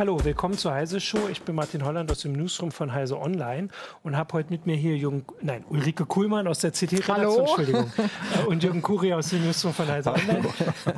Hallo, willkommen zur Heise Show. Ich bin Martin Holland aus dem Newsroom von Heise Online und habe heute mit mir hier Jürgen, nein, Ulrike Kuhlmann aus der CT-Redaktion, Entschuldigung, äh, und Jürgen Kuri aus dem Newsroom von Heise Online.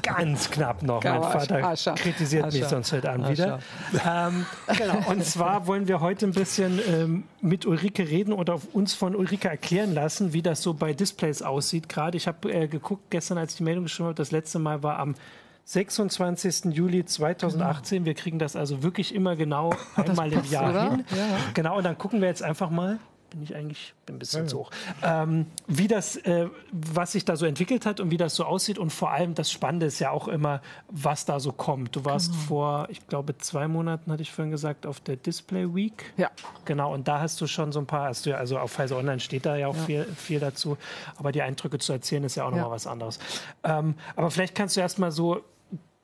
Ganz knapp noch. Mein Vater kritisiert mich sonst heute Abend wieder. Ähm, genau. Und zwar wollen wir heute ein bisschen ähm, mit Ulrike reden oder uns von Ulrike erklären lassen, wie das so bei Displays aussieht. Gerade ich habe äh, geguckt gestern, als ich die Meldung geschrieben habe, das letzte Mal war am 26. Juli 2018. Genau. Wir kriegen das also wirklich immer genau einmal im Jahr oder? hin. Ja. Genau, und dann gucken wir jetzt einfach mal. Bin ich eigentlich bin ein bisschen ja. zu hoch. Ähm, wie das, äh, was sich da so entwickelt hat und wie das so aussieht und vor allem das Spannende ist ja auch immer, was da so kommt. Du warst genau. vor, ich glaube, zwei Monaten, hatte ich vorhin gesagt, auf der Display Week. Ja. Genau, und da hast du schon so ein paar, hast du ja, also auf Pfizer Online steht da ja auch ja. Viel, viel dazu, aber die Eindrücke zu erzählen ist ja auch nochmal ja. was anderes. Ähm, aber vielleicht kannst du erst mal so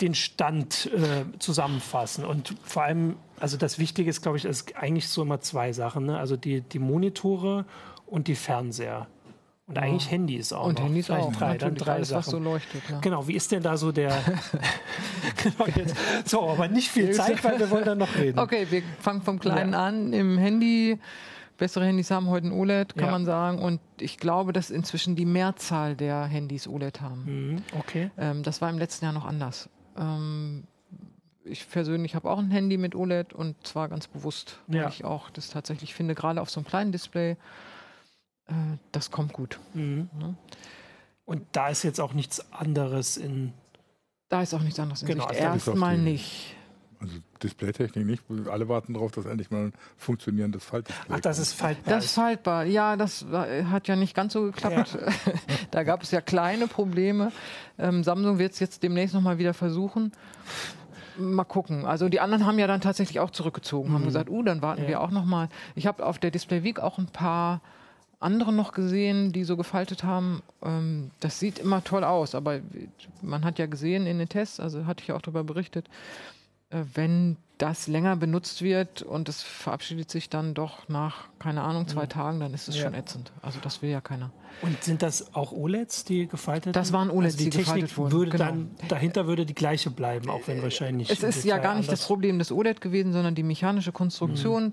den Stand äh, zusammenfassen. Und vor allem, also das Wichtige ist, glaube ich, ist eigentlich so immer zwei Sachen. Ne? Also die, die Monitore und die Fernseher. Und ja. eigentlich Handys auch. Und noch. Handys Vielleicht auch. Drei, dann drei alles, Sachen. so leuchtet. Ja. Genau, wie ist denn da so der. genau, jetzt, so, aber nicht viel Zeit, weil wir wollen dann noch reden. Okay, wir fangen vom Kleinen ja. an. Im Handy bessere Handys haben heute ein OLED, kann ja. man sagen. Und ich glaube, dass inzwischen die Mehrzahl der Handys OLED haben. Mhm, okay. Ähm, das war im letzten Jahr noch anders. Ähm, ich persönlich habe auch ein Handy mit OLED und zwar ganz bewusst, weil ja. ich auch das tatsächlich finde, gerade auf so einem kleinen Display, äh, das kommt gut. Mhm. Ja. Und da ist jetzt auch nichts anderes in. Da ist auch nichts anderes in genau, Sicht. Also Erstmal nicht. Also Displaytechnik nicht. Alle warten darauf, dass endlich mal ein funktionierendes Faltdisplay Ach, das ist faltbar. Das ist faltbar. Ja, das hat ja nicht ganz so geklappt. Ja. da gab es ja kleine Probleme. Ähm, Samsung wird es jetzt demnächst nochmal wieder versuchen. Mal gucken. Also die anderen haben ja dann tatsächlich auch zurückgezogen, mhm. haben gesagt, uh, dann warten ja. wir auch nochmal. Ich habe auf der Display Week auch ein paar andere noch gesehen, die so gefaltet haben. Ähm, das sieht immer toll aus, aber man hat ja gesehen in den Tests, also hatte ich ja auch darüber berichtet, äh, wenn das länger benutzt wird und es verabschiedet sich dann doch nach, keine Ahnung, zwei. Tagen, dann ist es ja. schon ätzend. Also das will ja keiner. Und sind das auch OLEDs, die gefaltet Das waren OLEDs, also die, die Technik wurden. Würde genau. dann, dahinter würde die gleiche bleiben, auch wenn wahrscheinlich. Es ist ja gar nicht das Problem des OLED gewesen, sondern die mechanische Konstruktion. Mhm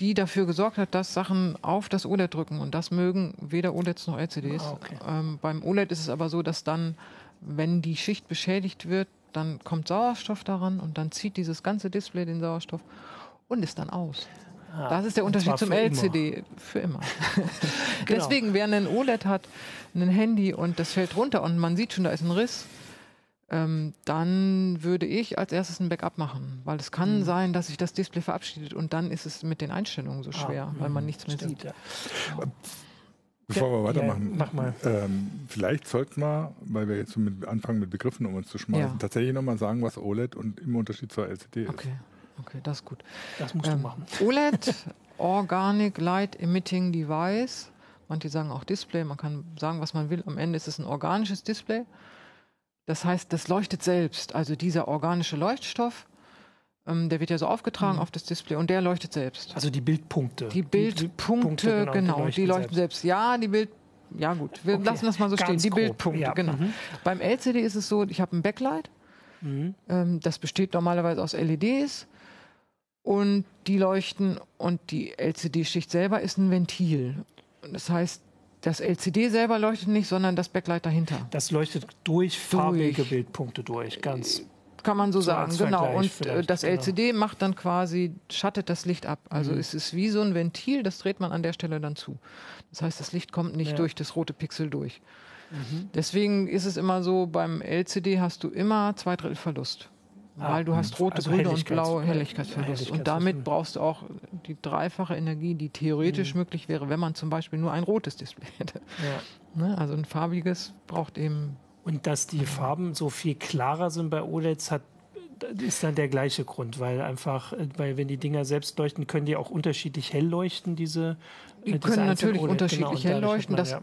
die dafür gesorgt hat, dass Sachen auf das OLED drücken. Und das mögen weder OLEDs noch LCDs. Ah, okay. ähm, beim OLED ist es aber so, dass dann, wenn die Schicht beschädigt wird, dann kommt Sauerstoff daran und dann zieht dieses ganze Display den Sauerstoff und ist dann aus. Ah, das ist der Unterschied zum LCD. Immer. Für immer. genau. Deswegen, wer ein OLED hat, ein Handy und das fällt runter und man sieht schon, da ist ein Riss, ähm, dann würde ich als erstes ein Backup machen. Weil es kann mhm. sein, dass sich das Display verabschiedet und dann ist es mit den Einstellungen so ah, schwer, ah, weil man nichts mehr stimmt, sieht. Ja. Bevor ja, wir weitermachen, ja, mach mal. Ähm, vielleicht sollten wir, weil wir jetzt mit, anfangen mit Begriffen um uns zu schmeißen, ja. tatsächlich nochmal sagen, was OLED und im Unterschied zur LCD okay. ist. Okay, das ist gut. Das musst ähm, du machen. OLED, Organic Light Emitting Device. Manche sagen auch Display, man kann sagen, was man will. Am Ende ist es ein organisches Display. Das heißt, das leuchtet selbst. Also dieser organische Leuchtstoff ähm, der wird ja so aufgetragen mhm. auf das Display und der leuchtet selbst. Also die Bildpunkte. Die Bildpunkte, genau, genau, die leuchten, die leuchten selbst. selbst. Ja, die Bild, ja gut, wir okay. lassen das mal so Ganz stehen. Die grob. Bildpunkte, ja. genau. Mhm. Beim LCD ist es so, ich habe ein Backlight. Mhm. Ähm, das besteht normalerweise aus LEDs und die leuchten und die LCD-Schicht selber ist ein Ventil. Das heißt, das LCD selber leuchtet nicht, sondern das Backlight dahinter. Das leuchtet durch farbige durch. Bildpunkte durch, ganz kann man so, sagen, genau. Und äh, das LCD genau. macht dann quasi, schattet das Licht ab. Also mhm. es ist wie so ein Ventil, das dreht man an der Stelle dann zu. Das heißt, das Licht kommt nicht ja. durch das rote Pixel durch. Mhm. Deswegen ist es immer so, beim LCD hast du immer zwei Drittel Verlust. Ah, weil du hast rote, also grüne und blaue Helligkeitsverlust. Helligkeitsverlust. Und damit brauchst du auch die dreifache Energie, die theoretisch mhm. möglich wäre, wenn man zum Beispiel nur ein rotes Display hätte. Ja. Ne? Also ein farbiges braucht eben und dass die Farben so viel klarer sind bei OLEDs, hat, ist dann der gleiche Grund, weil einfach, weil wenn die Dinger selbst leuchten, können die auch unterschiedlich hell leuchten, diese. Die können natürlich OLED, unterschiedlich genau, hell leuchten. Man, das, ja.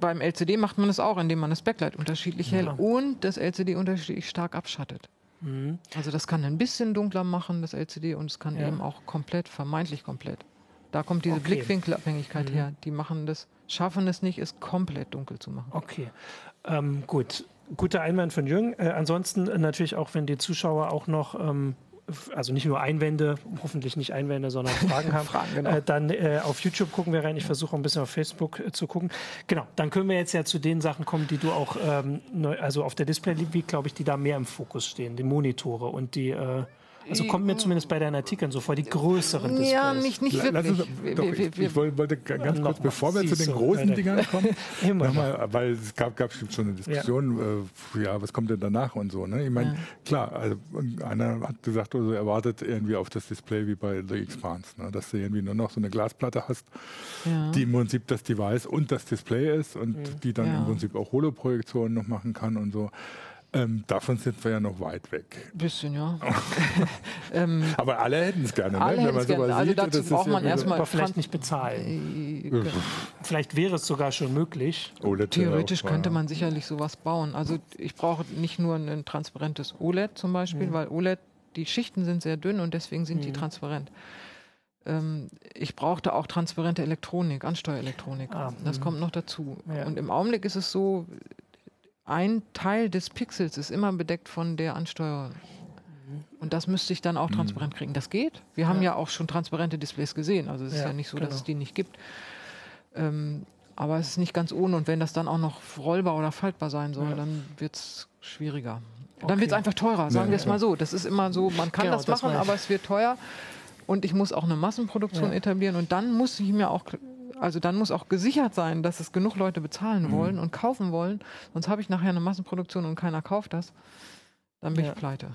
Beim LCD macht man das auch, indem man das Backlight unterschiedlich hell und das LCD unterschiedlich stark abschattet. Mhm. Also das kann ein bisschen dunkler machen, das LCD, und es kann ja. eben auch komplett, vermeintlich komplett. Da kommt diese okay. Blickwinkelabhängigkeit mhm. her. Die machen das, schaffen es nicht, es komplett dunkel zu machen. Okay, ähm, gut. Guter Einwand von Jürgen. Äh, ansonsten natürlich auch, wenn die Zuschauer auch noch ähm, also nicht nur Einwände, hoffentlich nicht Einwände, sondern Fragen haben, Fragen, genau. äh, dann äh, auf YouTube gucken wir rein. Ich versuche ein bisschen auf Facebook äh, zu gucken. Genau, dann können wir jetzt ja zu den Sachen kommen, die du auch, ähm, neu, also auf der Display Week, glaube ich, die da mehr im Fokus stehen, die Monitore und die äh, also kommt mir zumindest bei deinen Artikeln so vor, die größeren Displays. Ja, nicht, nicht wirklich. Uns, doch, ich, ich, wollte ganz kurz, bevor wir zu den großen so, Dingern kommen, nochmal, weil es gab, gab schon eine Diskussion, ja. Äh, ja. was kommt denn danach und so. Ne? Ich meine, ja. klar, also einer hat gesagt, also er wartet irgendwie auf das Display wie bei The Expanse, ne? dass du irgendwie nur noch so eine Glasplatte hast, ja. die im Prinzip das Device und das Display ist und die dann im Prinzip auch Holoprojektionen noch machen kann und so. Ähm, davon sind wir ja noch weit weg. Bisschen, ja. ähm, Aber alle hätten es gerne, ne? alle ne? wenn man sowas gerne. Also dazu braucht man ja erstmal vielleicht nicht bezahlen. Äh, vielleicht wäre es sogar schon möglich. OLED Theoretisch könnte man sicherlich sowas bauen. Also ich brauche nicht nur ein transparentes OLED zum Beispiel, mhm. weil OLED, die Schichten sind sehr dünn und deswegen sind mhm. die transparent ähm, ich brauchte auch transparente Elektronik, Ansteuerelektronik. Ah, das mhm. kommt noch dazu. Ja. Und im Augenblick ist es so, ein Teil des Pixels ist immer bedeckt von der Ansteuerung. Und das müsste ich dann auch mhm. transparent kriegen. Das geht. Wir haben ja, ja auch schon transparente Displays gesehen. Also es ist ja, ja nicht so, genau. dass es die nicht gibt. Ähm, aber es ist nicht ganz ohne. Und wenn das dann auch noch rollbar oder faltbar sein soll, ja. dann wird es schwieriger. Okay. Dann wird es einfach teurer, sagen wir es mal so. Das ist immer so, man kann genau, das machen, das aber es wird teuer. Und ich muss auch eine Massenproduktion etablieren. Und dann muss ich mir auch also dann muss auch gesichert sein, dass es genug Leute bezahlen mhm. wollen und kaufen wollen. Sonst habe ich nachher eine Massenproduktion und keiner kauft das. Dann bin ja. ich pleite.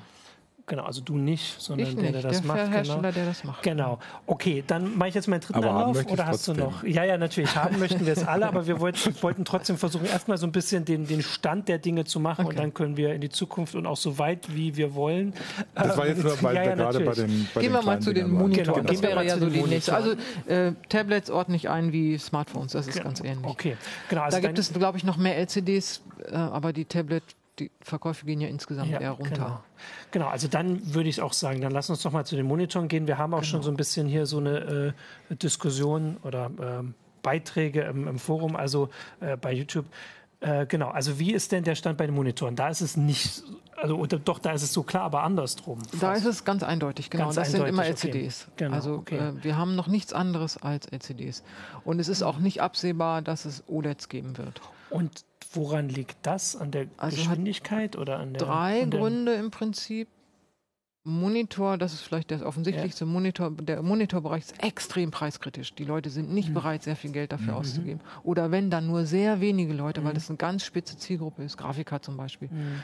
Genau, also du nicht, sondern ich der, der das der macht. Der Hersteller, genau. der das macht. Genau. Okay, dann mache ich jetzt meinen dritten aber Anlauf oder hast trotzdem. du noch? Ja, ja, natürlich. Haben möchten wir es alle, aber wir wollten, wollten trotzdem versuchen, erstmal so ein bisschen den, den Stand der Dinge zu machen okay. und dann können wir in die Zukunft und auch so weit, wie wir wollen. Das war jetzt nur bei, ja, ja, gerade bei den bei Gehen den wir mal zu den Monitoren. Genau, das wäre ja so die nächste. Also äh, Tablets ordne ich ein wie Smartphones, das ist genau. ganz ähnlich. Okay, genau. Also da gibt es, glaube ich, noch mehr LCDs, äh, aber die Tablet die Verkäufe gehen ja insgesamt ja, eher runter. Genau. genau. also dann würde ich auch sagen, dann lass uns doch mal zu den Monitoren gehen. Wir haben auch genau. schon so ein bisschen hier so eine äh, Diskussion oder äh, Beiträge im, im, Forum, also äh, bei YouTube. Äh, genau, also wie ist denn der Stand bei den Monitoren? Da ist es nicht, also oder, doch, da ist es so klar, aber andersrum. Fast. Da ist es ganz eindeutig, genau. Ganz das eindeutig, sind immer LCDs. Okay. Genau, also okay. Äh, wir haben noch nichts anderes als LCDs. Und es ist auch nicht absehbar, dass es OLEDs geben wird. Und Woran liegt das? An der also Geschwindigkeit oder an der? Drei an Gründe im Prinzip. Monitor, das ist vielleicht das offensichtlichste ja. Monitor, der Monitorbereich ist extrem preiskritisch. Die Leute sind nicht mhm. bereit, sehr viel Geld dafür mhm. auszugeben. Oder wenn dann nur sehr wenige Leute, mhm. weil das eine ganz spitze Zielgruppe ist, Grafiker zum Beispiel. Mhm.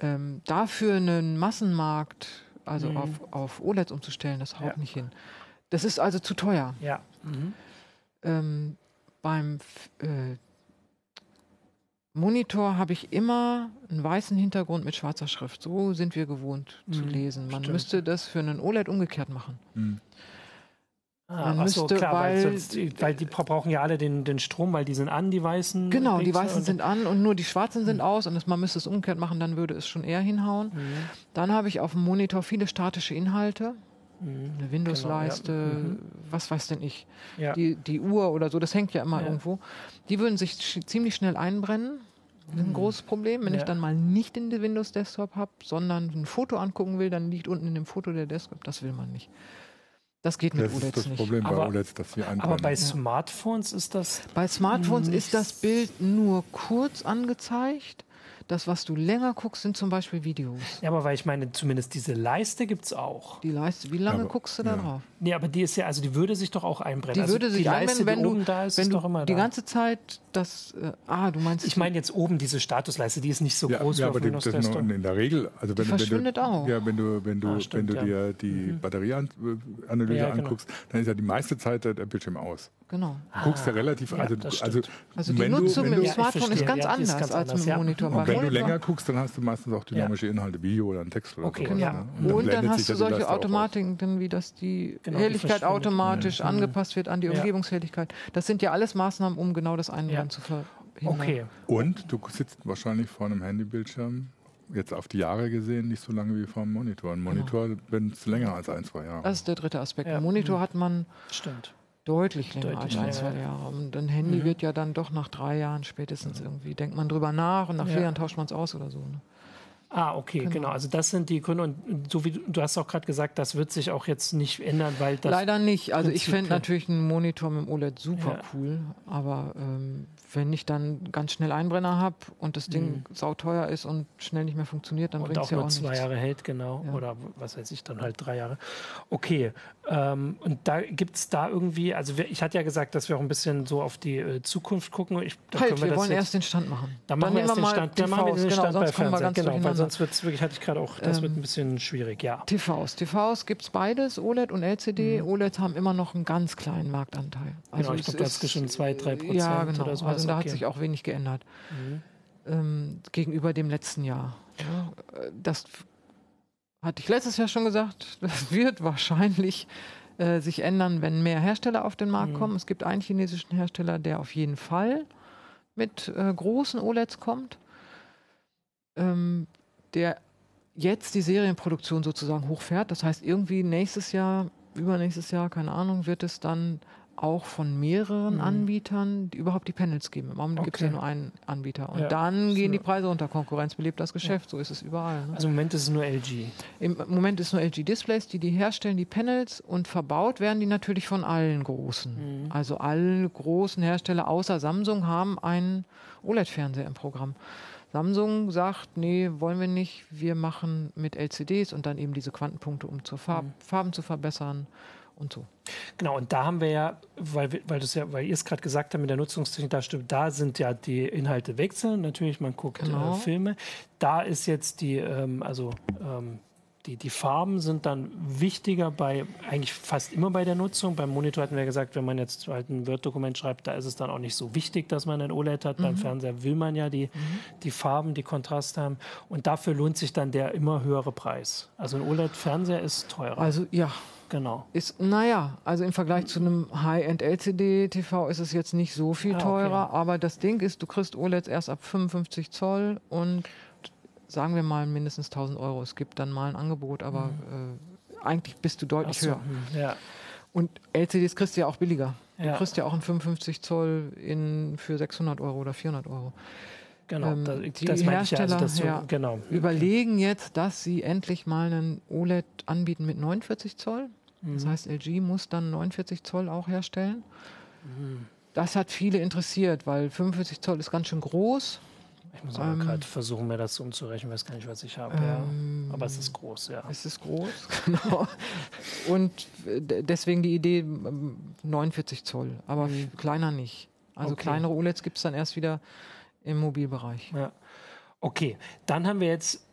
Ähm, dafür einen Massenmarkt, also mhm. auf, auf OLEDs umzustellen, das haut ja. nicht hin. Das ist also zu teuer. Ja. Mhm. Ähm, beim äh, Monitor habe ich immer einen weißen Hintergrund mit schwarzer Schrift. So sind wir gewohnt mhm, zu lesen. Man stimmt. müsste das für einen OLED umgekehrt machen. Mhm. Ah, Man müsste, so, klar, weil, weil, sonst, weil, die brauchen ja alle den, den Strom, weil die sind an, die weißen. Genau, die weißen sind an und nur die schwarzen sind mhm. aus und das, man müsste es umgekehrt machen, dann würde es schon eher hinhauen. Mhm. Dann habe ich auf dem Monitor viele statische Inhalte. Mhm. Eine Windows-Leiste, genau, ja. Mhm. was weiß denn ich, ja. die, die Uhr oder so, das hängt ja immer ja. irgendwo. Die würden sich sch ziemlich schnell einbrennen. Das ist ein mhm. großes Problem. Wenn ich dann mal nicht in den Windows Desktop habe, sondern ein Foto angucken will, dann liegt unten in dem Foto der Desktop. Das will man nicht. Das geht mit das OLEDs nicht. Das ist das Problem bei aber, OLEDs, dass sie Aber bei Smartphones ist das. Bei Smartphones ist das Bild nur kurz angezeigt. Das, was du länger guckst, sind zum Beispiel Videos. Ja, aber weil ich meine, zumindest diese Leiste gibt es auch. Die Leiste, wie lange aber, guckst du da ja. drauf? Nee, aber die ist ja, also die würde sich doch auch einbrennen. Die also würde sich die einbrennen, wenn du, da ist, wenn du die da. ganze Zeit das, äh, ah, du meinst... Ich meine jetzt oben diese Statusleiste, die ist nicht so ja, groß ja, aber die, das in der Regel, also wenn, die verschwindet wenn du, auch. Ja, wenn du, wenn du, ah, stimmt, wenn du dir die mhm. Batterieanalyse ja, genau. anguckst, dann ist ja die meiste Zeit der Bildschirm aus. Genau. Du guckst ja relativ, also, also, also die Nutzung du, mit dem Smartphone ist ganz anders ist ganz als mit dem Monitor. Und wenn du länger guckst, dann hast du meistens auch dynamische Inhalte, Video oder ein Text oder okay, sowas. Ja. Ne? Und, dann, hast du solche Automatiken, wie dass die genau, Helligkeit automatisch angepasst wird an die Umgebungshelligkeit. Das sind ja alles Maßnahmen, um genau das Einbrennen zu verhindern. Okay. Und du sitzt wahrscheinlich vor einem Handybildschirm jetzt auf die Jahre gesehen nicht so lange wie vor dem Monitor. Ein Monitor, genau. wenn es länger als ein, zwei Jahre. Das ist der dritte Aspekt. Ja. Ein Monitor mhm. hat man Stimmt. Deutlich länger Deutlich als ein, zwei Jahre. Und ein Handy mhm. wird ja dann doch nach drei Jahren spätestens irgendwie, denkt man drüber nach und nach ja. vier Jahren tauscht man es aus oder so. Ne? Ah, okay, genau. genau. Also das sind die Gründe und so wie du, du hast auch gerade gesagt, das wird sich auch jetzt nicht ändern, weil das leider nicht. Also ich fände natürlich einen Monitor mit dem OLED super ja. cool, aber ähm, wenn ich dann ganz schnell Einbrenner habe und das Ding mhm. sauteuer ist und schnell nicht mehr funktioniert, dann bringt es ja auch nur zwei nichts. Jahre hält, genau. Ja. Oder was weiß ich, dann halt drei Jahre. Okay. Ähm, und da gibt es da irgendwie, also wir, ich hatte ja gesagt, dass wir auch ein bisschen so auf die äh, Zukunft gucken. Ich, halt, wir, wir wollen erst den Stand machen. Dann, machen wir erst den Stand. Dann machen wir den genau, Stand bei Fernseher. Genau, weil sonst wird es wirklich, hatte ich gerade auch, das ähm, wird ein bisschen schwierig, ja. TVs. TVs gibt es beides, OLED und LCD. Mhm. OLEDs haben immer noch einen ganz kleinen Marktanteil. Also genau, ich glaube, das ist schon zwei, drei Prozent ja, genau. oder so. Also da okay. hat sich auch wenig geändert mhm. ähm, gegenüber dem letzten Jahr. Ja, das hatte ich letztes Jahr schon gesagt, das wird wahrscheinlich äh, sich ändern, wenn mehr Hersteller auf den Markt mhm. kommen. Es gibt einen chinesischen Hersteller, der auf jeden Fall mit äh, großen OLEDs kommt, ähm, der jetzt die Serienproduktion sozusagen hochfährt. Das heißt, irgendwie nächstes Jahr, übernächstes Jahr, keine Ahnung, wird es dann auch von mehreren mhm. Anbietern die überhaupt die Panels geben. Im Moment okay. gibt es ja nur einen Anbieter. Und ja. dann gehen die Preise unter. Konkurrenz belebt das Geschäft. Ja. So ist es überall. Ne? Also im Moment ist es nur LG. Im Moment ist es nur LG Displays, die die herstellen, die Panels. Und verbaut werden die natürlich von allen Großen. Mhm. Also alle großen Hersteller außer Samsung haben einen OLED-Fernseher im Programm. Samsung sagt, nee, wollen wir nicht. Wir machen mit LCDs und dann eben diese Quantenpunkte, um zur Farb mhm. Farben zu verbessern und so. Genau, und da haben wir ja, weil, weil, das ja, weil ihr es gerade gesagt habt mit der Nutzungstechnik, da stimmt, da sind ja die Inhalte wechseln. Natürlich, man guckt genau. äh, Filme. Da ist jetzt die, ähm, also ähm, die, die Farben sind dann wichtiger bei eigentlich fast immer bei der Nutzung. Beim Monitor hatten wir gesagt, wenn man jetzt halt ein Word-Dokument schreibt, da ist es dann auch nicht so wichtig, dass man ein OLED hat. Mhm. Beim Fernseher will man ja die, mhm. die Farben, die Kontrast haben. Und dafür lohnt sich dann der immer höhere Preis. Also ein OLED-Fernseher ist teurer. Also ja, Genau. Ist, naja, also im Vergleich zu einem High-End-LCD-TV ist es jetzt nicht so viel ah, teurer, okay. aber das Ding ist, du kriegst OLEDs erst ab 55 Zoll und sagen wir mal mindestens 1000 Euro. Es gibt dann mal ein Angebot, aber mhm. äh, eigentlich bist du deutlich so, höher. Hm, ja. Und LCDs kriegst du ja auch billiger. Ja. Du kriegst ja auch einen 55 Zoll in, für 600 Euro oder 400 Euro. Genau, ähm, die das Hersteller ja, also so, ja, genau. überlegen jetzt, dass sie endlich mal einen OLED anbieten mit 49 Zoll. Mhm. Das heißt, LG muss dann 49 Zoll auch herstellen. Mhm. Das hat viele interessiert, weil 45 Zoll ist ganz schön groß. Ich muss aber ähm, gerade versuchen, mir das umzurechnen, weiß gar nicht, was ich habe. Ähm, ja. Aber es ist groß, ja. Es ist groß, genau. Und deswegen die Idee 49 Zoll, aber mhm. kleiner nicht. Also okay. kleinere OLEDs gibt es dann erst wieder im Mobilbereich. Ja. Okay, dann haben wir jetzt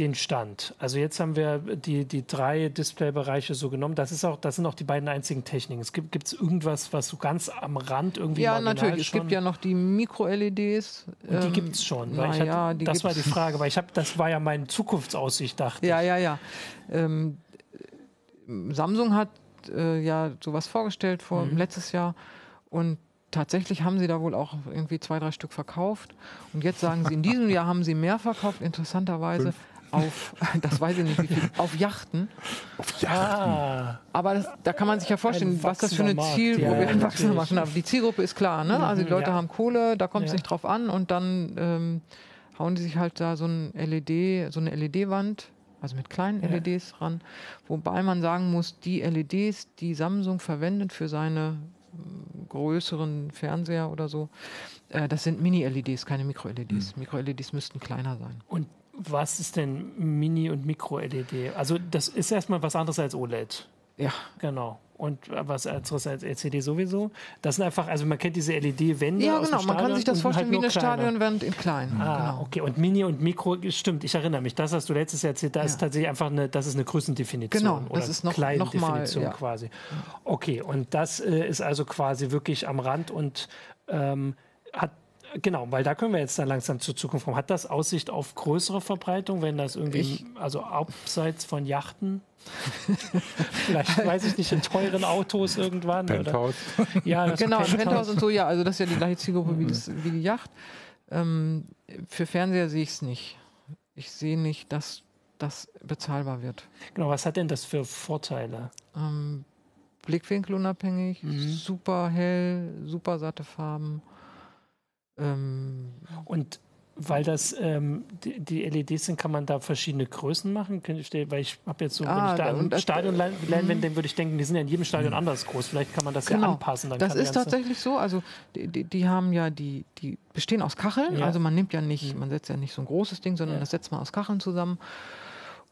den Stand. Also jetzt haben wir die, die drei Displaybereiche so genommen. Das ist auch, das sind auch die beiden einzigen Techniken. Es gibt es irgendwas, was so ganz am Rand irgendwie Ja, natürlich. Es gibt ja noch die Mikro-LEDs. Und die ähm, gibt es schon. Weil hatte, ja, das war die Frage, weil ich habe, das war ja meine Zukunftsaussicht, dachte Ja, ja, ja. Ähm, Samsung hat äh, ja sowas vorgestellt vor mhm. letztes Jahr und tatsächlich haben sie da wohl auch irgendwie zwei, drei Stück verkauft. Und jetzt sagen sie, in diesem Jahr haben sie mehr verkauft, interessanterweise. Fünf auf, das weiß ich nicht wie viel, auf Yachten. Auf Yachten. Ah. Aber das, da kann man sich ja vorstellen, was das für eine Zielgruppe, ja, ein wachsender Markt, aber die Zielgruppe ist klar, ne? Also die Leute ja. haben Kohle, da kommt es ja. nicht drauf an und dann ähm, hauen die sich halt da so ein LED, so eine LED-Wand, also mit kleinen LEDs ran, wobei man sagen muss, die LEDs, die Samsung verwendet für seine mm, größeren Fernseher oder so, äh, das sind Mini-LEDs, keine Mikro-LEDs. Mhm. Mikro-LEDs müssten kleiner sein. Und was ist denn Mini- und Micro-LED? Also das ist erstmal was anderes als OLED. Ja. Genau. Und was anderes als LCD sowieso. Das sind einfach, also man kennt diese LED-Wände. Ja, genau. Man kann sich das vorstellen halt wie eine Stadionwand in klein. Ah, genau. okay. Und Mini und Mikro, stimmt, ich erinnere mich. Das hast du letztes Jahr erzählt. Da ja. ist tatsächlich einfach eine, das ist eine Größendefinition. Genau, das ist noch, noch mal, ja. quasi. Okay, und das äh, ist also quasi wirklich am Rand und ähm, hat Genau, weil da können wir jetzt dann langsam zur Zukunft kommen. Hat das Aussicht auf größere Verbreitung, wenn das irgendwie, ich, also abseits von Yachten? Vielleicht, weiß ich nicht, in teuren Autos irgendwann. Penthouse. Oder? Ja, genau, Penthouse. Penthouse und so, ja, also das ist ja die gleiche Zielgruppe wie, das, wie die Yacht. Ähm, für Fernseher sehe ich es nicht. Ich sehe nicht, dass das bezahlbar wird. Genau, was hat denn das für Vorteile? Ähm, Blickwinkelunabhängig, mhm. super hell, super satte Farben. Ähm, und weil das ähm, die, die, LEDs sind, kann man da verschiedene Größen machen? Weil ich habe jetzt so, ah, wenn ich da ein Stadion lerne, dann würde ich denken, die sind ja in jedem Stadion anders groß. Vielleicht kann man das genau. ja anpassen. das ist tatsächlich so. Also die, die, die, haben ja die, die bestehen aus Kacheln. Ja. Also man nimmt ja nicht, mhm. man setzt ja nicht so ein großes Ding, sondern ja. das setzt man aus Kacheln zusammen.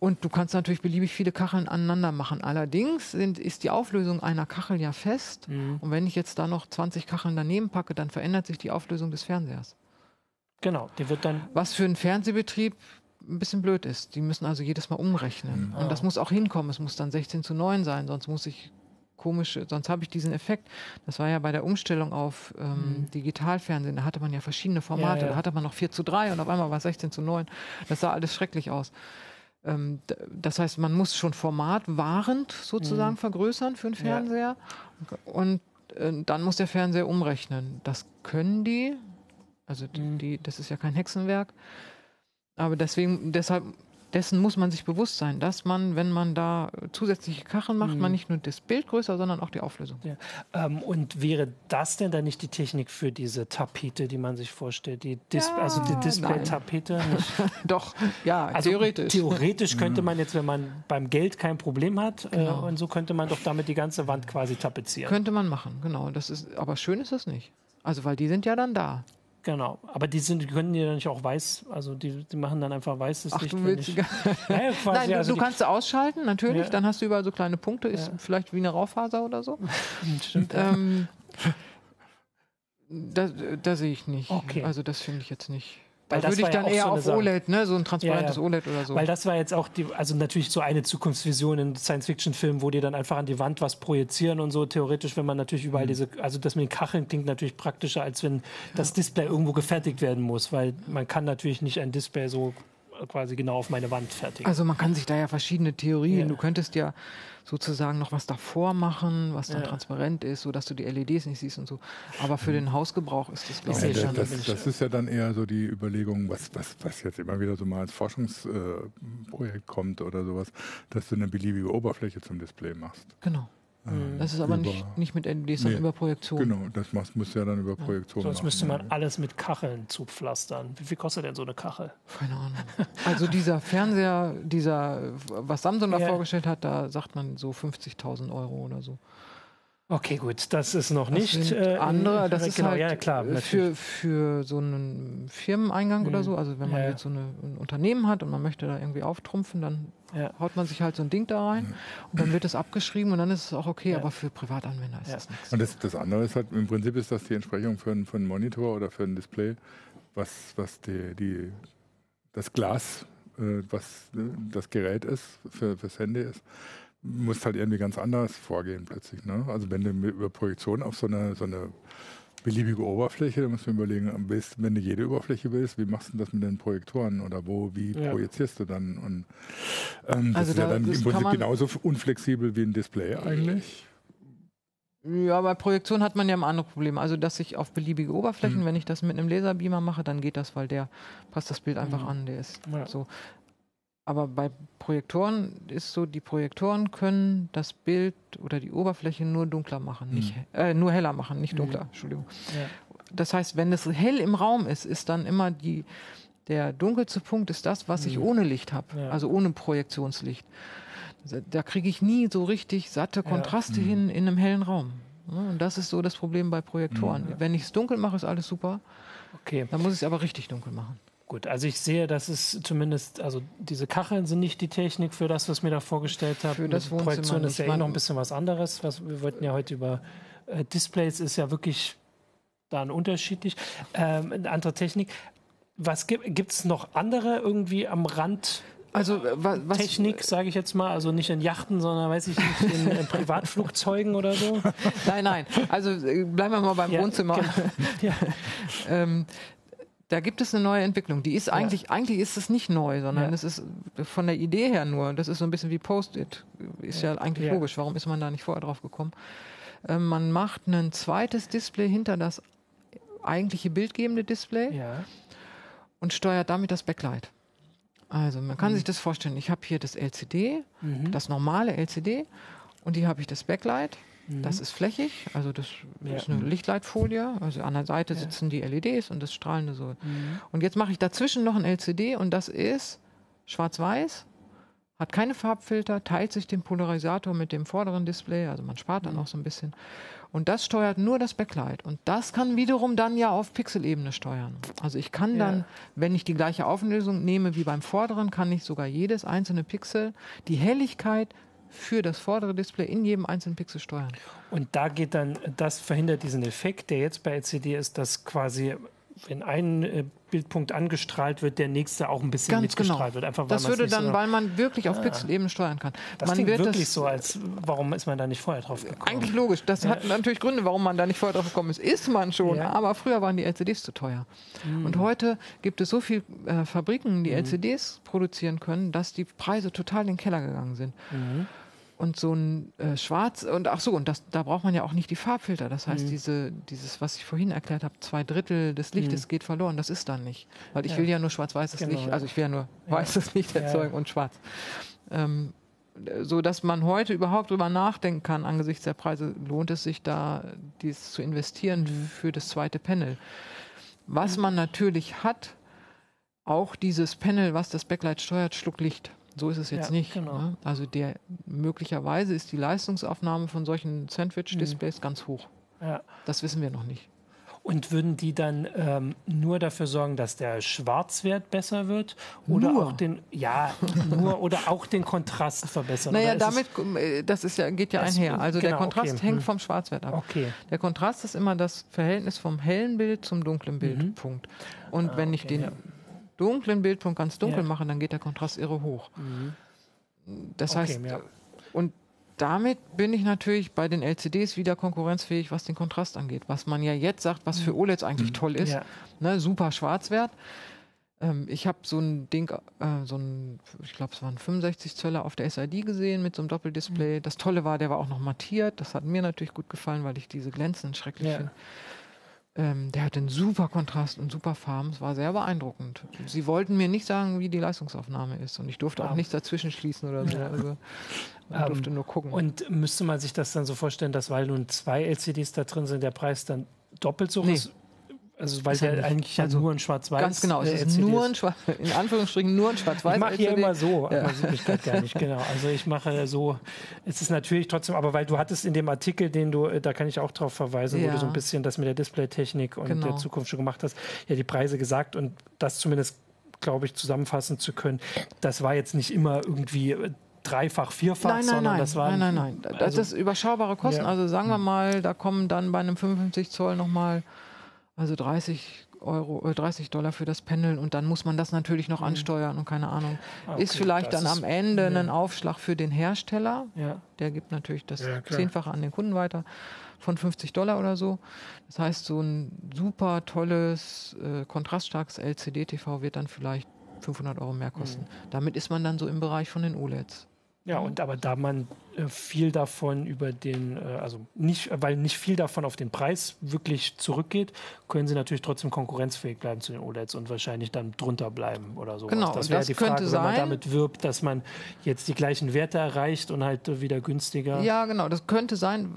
Und du kannst natürlich beliebig viele Kacheln aneinander machen. Allerdings sind, ist die Auflösung einer Kachel ja fest. Mhm. Und wenn ich jetzt da noch 20 Kacheln daneben packe, dann verändert sich die Auflösung des Fernsehers. Genau, die wird dann. Was für einen Fernsehbetrieb ein bisschen blöd ist. Die müssen also jedes Mal umrechnen. Mhm. Und das muss auch hinkommen. Es muss dann 16 zu 9 sein, sonst muss ich komische, sonst habe ich diesen Effekt. Das war ja bei der Umstellung auf ähm, mhm. Digitalfernsehen, da hatte man ja verschiedene Formate. Ja, ja. Da hatte man noch 4 zu 3 und auf einmal war es 16 zu 9. Das sah alles schrecklich aus. Ähm, das heißt, man muss schon formatwahrend sozusagen mhm. vergrößern für einen Fernseher. Ja. Und äh, dann muss der Fernseher umrechnen. Das können die. Also mhm. die, das ist ja kein Hexenwerk. Aber deswegen, deshalb dessen muss man sich bewusst sein, dass man, wenn man da zusätzliche Kacheln macht, mhm. man nicht nur das Bild größer, sondern auch die Auflösung. Ja. Ähm, und wäre das denn dann nicht die Technik für diese Tapete, die man sich vorstellt? Die Dis ja, also die Display-Tapete? Doch, ja, also theoretisch. Theoretisch könnte man jetzt, wenn man beim Geld kein Problem hat, äh, genau. äh, und so könnte man doch damit die ganze Wand quasi tapezieren. Könnte man machen, genau. Das ist, aber schön ist es nicht. Also, weil die sind ja dann da. Genau, aber die sind, die können ja nicht auch weiß, also die, die machen dann einfach weißes Ach, Licht. Du willst ich, ja, Nein, also du kannst sie ausschalten, natürlich, ja. dann hast du überall so kleine Punkte, ist ja. vielleicht wie eine Raufaser oder so. Stimmt. Ähm, da, da sehe ich nicht. Okay. Also das finde ich jetzt nicht. Weil da würde ich dann ja eher so auf Sache. OLED, ne? so ein transparentes ja, ja. OLED oder so. Weil das war jetzt auch die, also natürlich so eine Zukunftsvision in Science-Fiction-Filmen, wo die dann einfach an die Wand was projizieren und so. Theoretisch, wenn man natürlich überall mhm. diese, also das mit den Kacheln klingt natürlich praktischer, als wenn das Display irgendwo gefertigt werden muss, weil man kann natürlich nicht ein Display so quasi genau auf meine Wand fertigen. Also man kann sich da ja verschiedene Theorien, du könntest ja sozusagen noch was davor machen, was dann ja. transparent ist, sodass du die LEDs nicht siehst und so. Aber für den Hausgebrauch ist das, glaube ich, ja, das, das, das, ist ja dann eher so die Überlegung, was, was, was jetzt immer wieder so mal als Forschungsprojekt äh, kommt oder sowas, dass du eine beliebige Oberfläche zum Display machst. Genau. Mhm. Das ist aber nicht, nicht mit LEDs, sondern nee, über Projektion. Genau, das muss, muss ja dann über Projektion ja. Sonst müsste man alles mit Kacheln zupflastern. Wie viel kostet denn so eine Kachel? Keine Ahnung. Also dieser Fernseher, dieser, was Samsung da ja. vorgestellt hat, da sagt man so 50.000 Euro oder so. Okay, gut, das ist noch das nicht äh, andere. Das ist genau, halt ja, klar, für, für so einen Firmeneingang mhm. oder so. Also wenn man ja. jetzt so eine, ein Unternehmen hat und man möchte da irgendwie auftrumpfen, dann ja. haut man sich halt so ein Ding da rein und dann wird es abgeschrieben und dann ist es auch okay. Aber für Privatanwender ist das nichts. Und das, das, andere ist halt, im Prinzip ist das die Entsprechung für, für einen Monitor oder für ein Display, was, was die, die, das Glas, äh, was äh, das Gerät ist, für, fürs Handy ist musst halt irgendwie ganz anders vorgehen plötzlich. Ne? Also wenn du über Projektion auf so eine, so eine beliebige Oberfläche, dann musst du überlegen, willst, wenn du jede Oberfläche willst, wie machst du das mit den Projektoren oder wo, wie ja. projizierst du dann? Und ähm, das also ist da, ja dann im Prinzip genauso unflexibel wie ein Display eigentlich. Ja, bei Projektion hat man ja ein anderes Problem. Also, dass ich auf beliebige Oberflächen, mhm. wenn ich das mit einem Laserbeamer mache, dann geht das, weil der passt das Bild einfach mhm. an. Der ist ja. so. Aber bei Projektoren ist so, die Projektoren können das Bild oder die Oberfläche nur dunkler machen, nicht, mhm. äh, nur heller machen, nicht dunkler, mhm. Entschuldigung. Ja. Das heißt, wenn es hell im Raum ist, ist dann immer die, der dunkelste Punkt ist das, was mhm. ich ohne Licht habe, ja. also ohne Projektionslicht. Da kriege ich nie so richtig satte Kontraste ja. hin mhm. in einem hellen Raum. Und das ist so das Problem bei Projektoren. Mhm. Wenn ich es dunkel mache, ist alles super. Okay. Dann muss ich es aber richtig dunkel machen. Gut, also ich sehe, dass es zumindest, also diese Kacheln sind nicht die Technik für das, was mir da vorgestellt habe. Für das Wohnzimmer Projektion ist ja eh noch ein bisschen was anderes. Was, wir wollten ja heute über äh, Displays, ist ja wirklich dann unterschiedlich. Ähm, eine andere Technik. Was gibt es noch andere irgendwie am Rand also was, Technik, sage ich jetzt mal, also nicht in Yachten, sondern weiß ich nicht, in, in Privatflugzeugen oder so? Nein, nein. Also äh, bleiben wir mal beim ja, Wohnzimmer. Genau. Ja. ähm, da gibt es eine neue Entwicklung. Die ist eigentlich, ja. eigentlich ist es nicht neu, sondern ja. es ist von der Idee her nur. Das ist so ein bisschen wie Post-it. Ist ja, ja eigentlich logisch. Warum ist man da nicht vorher drauf gekommen? Äh, man macht ein zweites Display hinter das eigentliche bildgebende Display und steuert damit das Backlight. Also man kann mhm. sich das vorstellen. Ich habe hier das LCD, mhm. das normale LCD und hier habe ich das Backlight Mhm. Das ist flächig, also das ja. ist eine Lichtleitfolie. Also an der Seite ja. sitzen die LEDs und das strahlende so. Mhm. Und jetzt mache ich dazwischen noch ein LCD und das ist schwarz-weiß, hat keine Farbfilter, teilt sich den Polarisator mit dem vorderen Display, also man spart dann mhm. auch so ein bisschen. Und das steuert nur das Backlight. Und das kann wiederum dann ja auf Pixelebene steuern. Also ich kann dann, wenn ich die gleiche Auflösung nehme wie beim vorderen, kann ich sogar jedes einzelne Pixel, die Helligkeit für das vordere Display in jedem einzelnen Pixel steuern. Und da geht dann, das verhindert diesen Effekt, der jetzt bei LCD ist, dass quasi wenn ein äh, Bildpunkt angestrahlt wird, der nächste auch ein bisschen Ganz mitgestrahlt genau. wird. Einfach, weil das würde dann, so weil man wirklich auf ah. Pixelebene steuern kann. Das man wird wirklich das so, als warum ist man da nicht vorher drauf gekommen? Eigentlich logisch. Das ja. hat natürlich Gründe, warum man da nicht vorher drauf gekommen ist. Ist man schon, ja. aber früher waren die LCDs zu teuer. Mhm. Und heute gibt es so viele äh, Fabriken, die mhm. LCDs produzieren können, dass die Preise total in den Keller gegangen sind. Mhm und so ein äh, Schwarz und ach so und das da braucht man ja auch nicht die Farbfilter. Das heißt, mhm. diese dieses was ich vorhin erklärt habe, zwei Drittel des Lichtes mhm. geht verloren. Das ist dann nicht, weil ich ja. will ja nur schwarz-weißes genau, Licht, also ich will ja nur ja. weißes Licht erzeugen ja. und schwarz. Ähm, so dass man heute überhaupt drüber nachdenken kann angesichts der Preise lohnt es sich da dies zu investieren mhm. für das zweite Panel. Was mhm. man natürlich hat, auch dieses Panel, was das Backlight steuert, schluckt Licht. So ist es jetzt ja, nicht. Genau. Ne? Also der möglicherweise ist die Leistungsaufnahme von solchen Sandwich-Displays mhm. ganz hoch. Ja. Das wissen wir noch nicht. Und würden die dann ähm, nur dafür sorgen, dass der Schwarzwert besser wird oder nur. auch den ja nur oder auch den Kontrast verbessern? Naja, damit äh, das ist ja geht ja einher. Also genau, der Kontrast okay. hängt hm. vom Schwarzwert ab. Okay. Der Kontrast ist immer das Verhältnis vom hellen Bild zum dunklen Bildpunkt. Mhm. Und ah, wenn ich den ja dunklen Bildpunkt ganz dunkel ja. machen, dann geht der Kontrast irre hoch. Mhm. Das okay, heißt, ja. und damit bin ich natürlich bei den LCDs wieder konkurrenzfähig, was den Kontrast angeht. Was man ja jetzt sagt, was für mhm. OLEDs eigentlich mhm. toll ist. Ja. Ne, super Schwarzwert. Ähm, ich habe so ein Ding, äh, so ein, ich glaube, es waren 65 Zöller auf der SID gesehen mit so einem Doppeldisplay. Mhm. Das Tolle war, der war auch noch mattiert. Das hat mir natürlich gut gefallen, weil ich diese Glänzen schrecklich ja. finde. Ähm, der hatte einen super Kontrast und super Farben. Es war sehr beeindruckend. Sie wollten mir nicht sagen, wie die Leistungsaufnahme ist. Und ich durfte auch nichts dazwischen schließen oder so. Also, man durfte um, nur gucken. Und müsste man sich das dann so vorstellen, dass weil nun zwei LCDs da drin sind, der Preis dann doppelt so nee. ist? Also weil der eigentlich also nur ein Schwarz-Weiß Ganz genau, es ist nur ein Schwarz, in Anführungsstrichen nur ein Schwarz-Weiß. Ich mache hier immer so, ja. sieht mich gerade gar nicht, genau. Also ich mache so, es ist natürlich trotzdem, aber weil du hattest in dem Artikel, den du, da kann ich auch drauf verweisen, ja. wo du so ein bisschen das mit der Displaytechnik und genau. der Zukunft schon gemacht hast, ja die Preise gesagt und das zumindest, glaube ich, zusammenfassen zu können, das war jetzt nicht immer irgendwie dreifach, vierfach, nein, nein, sondern nein, das war nein, nein, nein, das also, ist überschaubare Kosten. Ja. Also sagen wir mal, da kommen dann bei einem 55 Zoll nochmal also 30 Euro, 30 äh, Dollar für das Pendeln und dann muss man das natürlich noch mhm. ansteuern und keine Ahnung. Ah, okay, ist vielleicht dann am Ende ja. ein Aufschlag für den Hersteller. Ja. Der gibt natürlich das ja, Zehnfache an den Kunden weiter von 50 Dollar oder so. Das heißt, so ein super tolles, äh, kontraststarkes LCD-TV wird dann vielleicht 500 Euro mehr kosten. Mhm. Damit ist man dann so im Bereich von den OLEDs. Ja, und aber da man äh, viel davon über den, äh, also nicht, weil nicht viel davon auf den Preis wirklich zurückgeht, können sie natürlich trotzdem konkurrenzfähig bleiben zu den OLEDs und wahrscheinlich dann drunter bleiben oder so. Genau, das wäre die Frage, wenn man damit wirbt, dass man jetzt die gleichen Werte erreicht und halt wieder günstiger. Ja, genau, das könnte sein,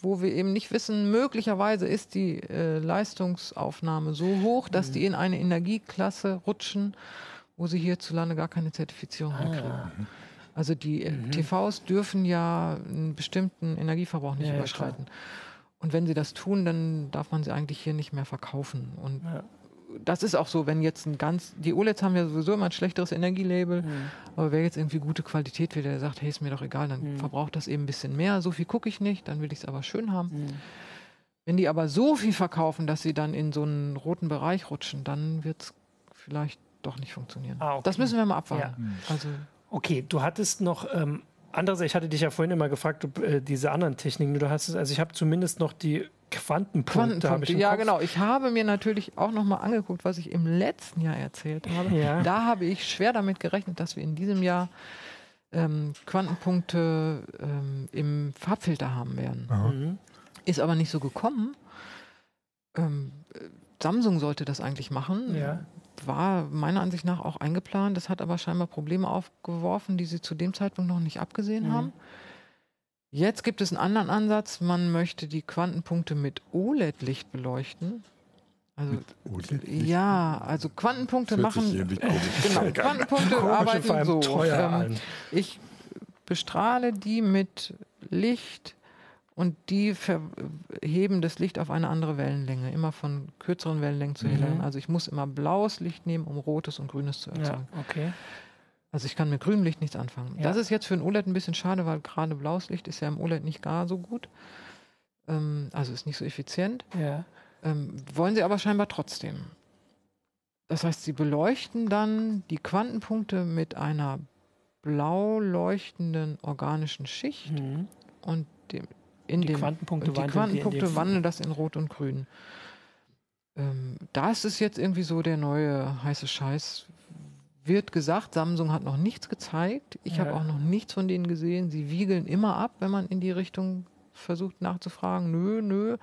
wo wir eben nicht wissen, möglicherweise ist die äh, Leistungsaufnahme so hoch, dass mhm. die in eine Energieklasse rutschen, wo sie hierzulande gar keine Zertifizierung ah. mehr kriegen. Also die äh, mhm. TVs dürfen ja einen bestimmten Energieverbrauch nicht ja, überschreiten. Ja, und wenn sie das tun, dann darf man sie eigentlich hier nicht mehr verkaufen. Und ja. das ist auch so, wenn jetzt ein ganz, die OLEDs haben ja sowieso immer ein schlechteres Energielabel, mhm. aber wer jetzt irgendwie gute Qualität will, der sagt, hey, ist mir doch egal, dann mhm. verbraucht das eben ein bisschen mehr. So viel gucke ich nicht, dann will ich es aber schön haben. Mhm. Wenn die aber so viel verkaufen, dass sie dann in so einen roten Bereich rutschen, dann wird es vielleicht doch nicht funktionieren. Ah, okay. Das müssen wir mal abwarten. Also Okay, du hattest noch ähm, andererseits, ich hatte dich ja vorhin immer gefragt, ob äh, diese anderen Techniken, du hast es, also ich habe zumindest noch die Quantenpunkte. Quantenpunkte ja, Kopf. genau. Ich habe mir natürlich auch noch mal angeguckt, was ich im letzten Jahr erzählt habe. Ja. Da habe ich schwer damit gerechnet, dass wir in diesem Jahr ähm, Quantenpunkte ähm, im Farbfilter haben werden. Mhm. Ist aber nicht so gekommen. Ähm, Samsung sollte das eigentlich machen. Ja war meiner Ansicht nach auch eingeplant. Das hat aber scheinbar Probleme aufgeworfen, die sie zu dem Zeitpunkt noch nicht abgesehen mhm. haben. Jetzt gibt es einen anderen Ansatz. Man möchte die Quantenpunkte mit OLED-Licht beleuchten. Also, ja, also Quantenpunkte machen. Genau, Quantenpunkte arbeiten so. Ähm, ich bestrahle die mit Licht und die heben das Licht auf eine andere Wellenlänge, immer von kürzeren Wellenlängen zu helleren. Mhm. Also ich muss immer blaues Licht nehmen, um rotes und grünes zu erzeugen. Ja, okay. Also ich kann mit grünem Licht nichts anfangen. Ja. Das ist jetzt für ein OLED ein bisschen schade, weil gerade blaues Licht ist ja im OLED nicht gar so gut. Ähm, also ist nicht so effizient. Ja. Ähm, wollen sie aber scheinbar trotzdem. Das heißt, sie beleuchten dann die Quantenpunkte mit einer blau leuchtenden organischen Schicht mhm. und dem, in die dem, Quantenpunkte, die Quantenpunkte wandeln das in Rot und Grün. Ähm, das ist jetzt irgendwie so der neue heiße Scheiß wird gesagt, Samsung hat noch nichts gezeigt. Ich ja. habe auch noch nichts von denen gesehen. Sie wiegeln immer ab, wenn man in die Richtung versucht nachzufragen. Nö, nö.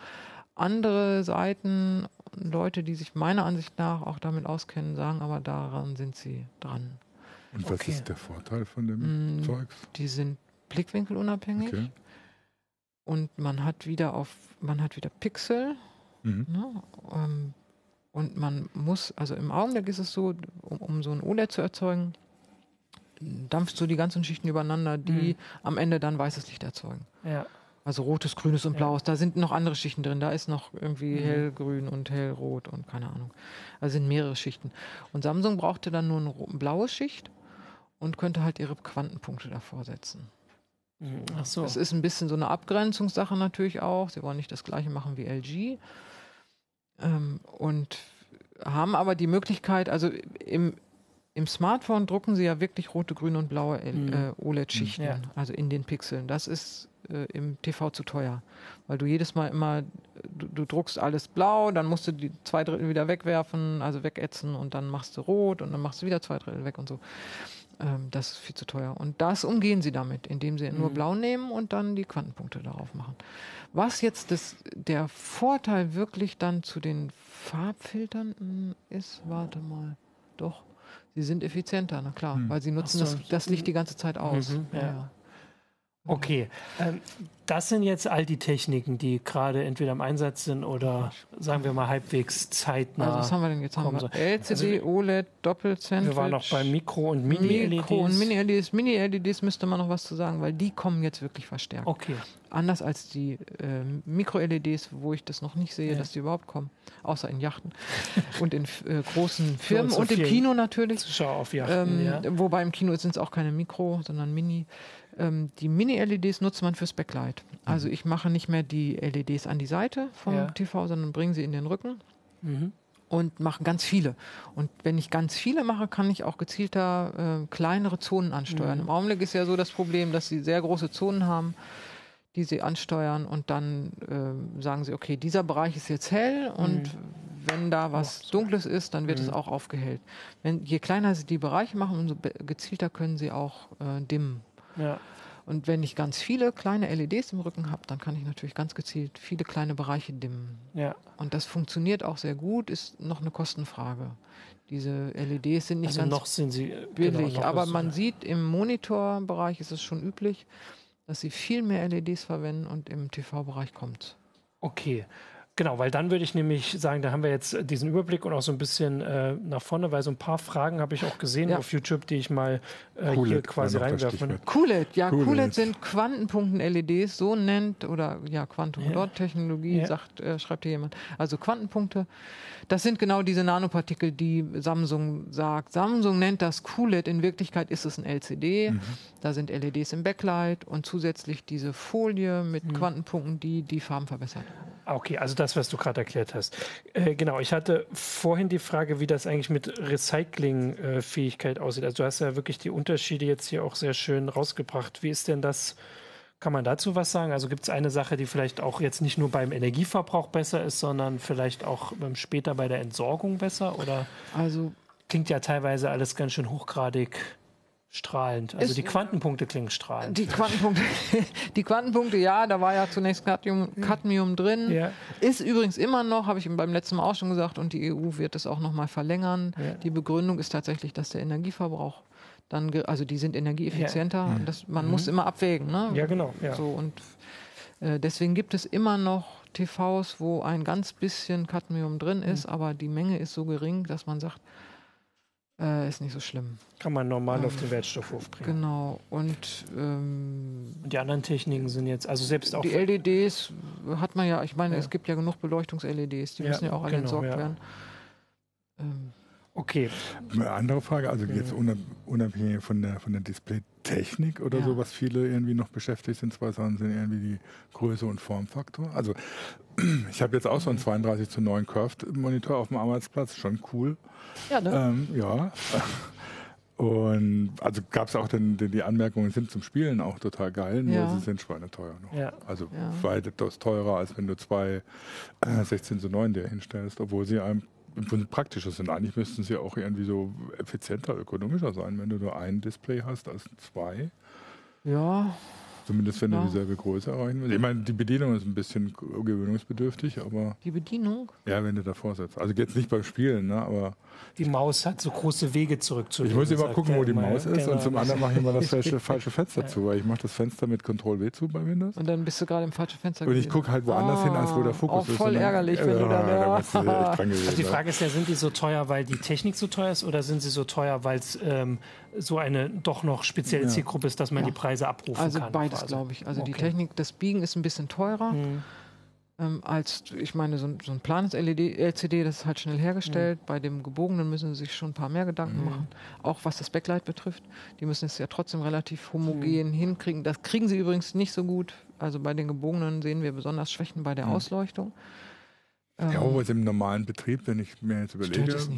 Andere Seiten, Leute, die sich meiner Ansicht nach auch damit auskennen, sagen aber daran sind sie dran. Und was okay. ist der Vorteil von dem mm, Zeugs? Die sind blickwinkelunabhängig. Okay. Und man hat wieder auf, man hat wieder Pixel. Mhm. Ne? Ähm, und man muss, also im Augenblick ist es so, um, um so ein OLED zu erzeugen, dampfst du die ganzen Schichten übereinander, die mhm. am Ende dann weißes Licht erzeugen. Ja. Also rotes, grünes und blaues. Ja. Da sind noch andere Schichten drin. Da ist noch irgendwie mhm. hellgrün und hellrot und keine Ahnung. Also sind mehrere Schichten. Und Samsung brauchte dann nur eine blaue Schicht und könnte halt ihre Quantenpunkte davor setzen. Mhm. Ach so. Das ist ein bisschen so eine Abgrenzungssache natürlich auch. Sie wollen nicht das gleiche machen wie LG. Ähm, und haben aber die Möglichkeit, also im, im Smartphone drucken sie ja wirklich rote, grüne und blaue mhm. äh, OLED-Schichten, ja. also in den Pixeln. Das ist äh, im TV zu teuer, weil du jedes Mal immer, du, du, druckst alles blau, dann musst du die zwei Drittel wieder wegwerfen, also wegätzen und dann machst du rot und dann machst du wieder zwei Drittel weg und so. Ähm, das ist viel zu teuer. Und das umgehen sie damit, indem sie mhm. nur blau nehmen und dann die Quantenpunkte darauf machen. Was jetzt das, der Vorteil wirklich dann zu den Farbfiltern hm, ist, warte mal, doch, sie sind effizienter, na klar, mhm. weil sie nutzen so. das, das, Licht die ganze Zeit aus. Mhm, ja. Ja. Okay, ähm, das sind jetzt all die Techniken, die gerade entweder im Einsatz sind oder sagen wir mal halbwegs zeitnah. Also was haben wir denn jetzt? Haben wir LCD, also, OLED, Doppelsandwich. Wir waren noch bei Mikro- und Mini-LEDs. Mikro und Mini-LEDs. Mini-LEDs müsste man noch was zu sagen, weil die kommen jetzt wirklich verstärkt. Okay. Anders als die äh, Mikro-LEDs, wo ich das noch nicht sehe, ja. dass die überhaupt kommen. Außer in Yachten und in äh, großen Firmen und im Kino natürlich. Zuschauer auf Yachten, ähm, ja. Wobei im Kino sind es auch keine Mikro, sondern Mini. Ähm, die Mini-LEDs nutzt man fürs Backlight. Also mhm. ich mache nicht mehr die LEDs an die Seite vom ja. TV, sondern bringe sie in den Rücken. Mhm. Und mache ganz viele. Und wenn ich ganz viele mache, kann ich auch gezielter äh, kleinere Zonen ansteuern. Mhm. Im Augenblick ist ja so das Problem, dass sie sehr große Zonen haben, die sie ansteuern und dann äh, sagen sie, okay, dieser Bereich ist jetzt hell und mhm. wenn da was Dunkles ist, dann wird es mhm. auch aufgehellt. Wenn, je kleiner sie die Bereiche machen, umso gezielter können sie auch äh, dimmen. Ja. Und wenn ich ganz viele kleine LEDs im Rücken habe, dann kann ich natürlich ganz gezielt viele kleine Bereiche dimmen. Ja. Und das funktioniert auch sehr gut, ist noch eine Kostenfrage. Diese LEDs sind nicht also ganz noch sind sie, genau, billig, genau, aber man sieht im Monitorbereich ist es schon üblich, dass sie viel mehr LEDs verwenden und im TV-Bereich kommt. Okay. Genau, weil dann würde ich nämlich sagen, da haben wir jetzt diesen Überblick und auch so ein bisschen äh, nach vorne, weil so ein paar Fragen habe ich auch gesehen ja. auf YouTube, die ich mal äh, hier quasi reinwerfen. QLED, ja, QLED sind Quantenpunkten-LEDs, so nennt, oder ja, Quantum-Dot-Technologie, ja. sagt, äh, schreibt hier jemand. Also Quantenpunkte, das sind genau diese Nanopartikel, die Samsung sagt. Samsung nennt das QLED, in Wirklichkeit ist es ein LCD, mhm. da sind LEDs im Backlight und zusätzlich diese Folie mit mhm. Quantenpunkten, die die Farben verbessert. Ah, okay, also das, was du gerade erklärt hast. Äh, genau, ich hatte vorhin die Frage, wie das eigentlich mit Recyclingfähigkeit äh, aussieht. Also du hast ja wirklich die Unterschiede jetzt hier auch sehr schön rausgebracht. Wie ist denn das? Kann man dazu was sagen? Also gibt es eine Sache, die vielleicht auch jetzt nicht nur beim Energieverbrauch besser ist, sondern vielleicht auch später bei der Entsorgung besser? Oder also klingt ja teilweise alles ganz schön hochgradig strahlend. Also ist, die Quantenpunkte klingen strahlend. Die Quantenpunkte, die Quantenpunkte, ja, da war ja zunächst Cadmium, Cadmium drin. Ja. Ist übrigens immer noch, habe ich beim letzten Mal auch schon gesagt, und die EU wird es auch noch mal verlängern. Ja. Die Begründung ist tatsächlich, dass der Energieverbrauch dann, also die sind energieeffizienter. Ja. Das, man mhm. muss immer abwägen. Ne? Ja, genau. Ja. So, und äh, deswegen gibt es immer noch TVs, wo ein ganz bisschen Cadmium drin ist, mhm. aber die Menge ist so gering, dass man sagt, äh, ist nicht so schlimm. Kann man normal ähm, auf den Wertstoffhof bringen. Genau. Und, ähm, die anderen Techniken sind jetzt, also selbst auch. Die LEDs hat man ja, ich meine, ja. es gibt ja genug Beleuchtungs-LEDs, die ja, müssen ja auch alle genau, entsorgt ja. werden. Ähm, Okay. Eine andere Frage, also jetzt unabhängig von der, von der Displaytechnik oder ja. so, was viele irgendwie noch beschäftigt sind, zwei Sachen sind irgendwie die Größe und Formfaktor. Also ich habe jetzt auch so einen 32 zu 9 Curved Monitor auf dem Arbeitsplatz, schon cool. Ja, ne? Ähm, ja. Und also gab es auch den, den, die Anmerkungen sind zum Spielen auch total geil, nur ja. sie sind schweineteuer noch. Ja. Also ja. weitaus teurer, als wenn du zwei äh, 16 zu 9 dir hinstellst, obwohl sie einem im praktischer sind. Eigentlich müssten sie auch irgendwie so effizienter, ökonomischer sein, wenn du nur ein Display hast als zwei. Ja, Zumindest wenn ja. du dieselbe Größe erreichen willst. Ich meine, die Bedienung ist ein bisschen gewöhnungsbedürftig, aber. Die Bedienung? Ja, wenn du davor sitzt. Also jetzt nicht beim Spielen, ne? aber. Die Maus hat so große Wege zurückzulegen. Ich muss immer gucken, wo die Maus ist genau. und zum anderen mache ich immer das falsche, falsche Fenster zu, weil ich mache das Fenster mit Ctrl-W zu bei Windows. Und dann bist du gerade im falschen Fenster. Und ich gucke halt woanders ah, hin, als wo der Fokus auch ist. voll ärgerlich, wenn du dann. Ja, also die Frage ist ja, sind die so teuer, weil die Technik so teuer ist oder sind sie so teuer, weil es ähm, so eine doch noch spezielle Zielgruppe ist, dass man die Preise abrufen also kann? Beides, also beides, glaube ich. Also okay. die Technik, das Biegen ist ein bisschen teurer. Mhm. Ähm, als, ich meine, so, so ein planes LCD, das ist halt schnell hergestellt. Mhm. Bei dem gebogenen müssen sie sich schon ein paar mehr Gedanken mhm. machen. Auch was das Backlight betrifft. Die müssen es ja trotzdem relativ homogen mhm. hinkriegen. Das kriegen sie übrigens nicht so gut. Also bei den gebogenen sehen wir besonders Schwächen bei der mhm. Ausleuchtung. Ja, aber ähm, im normalen Betrieb, wenn ich mir jetzt überlege, so.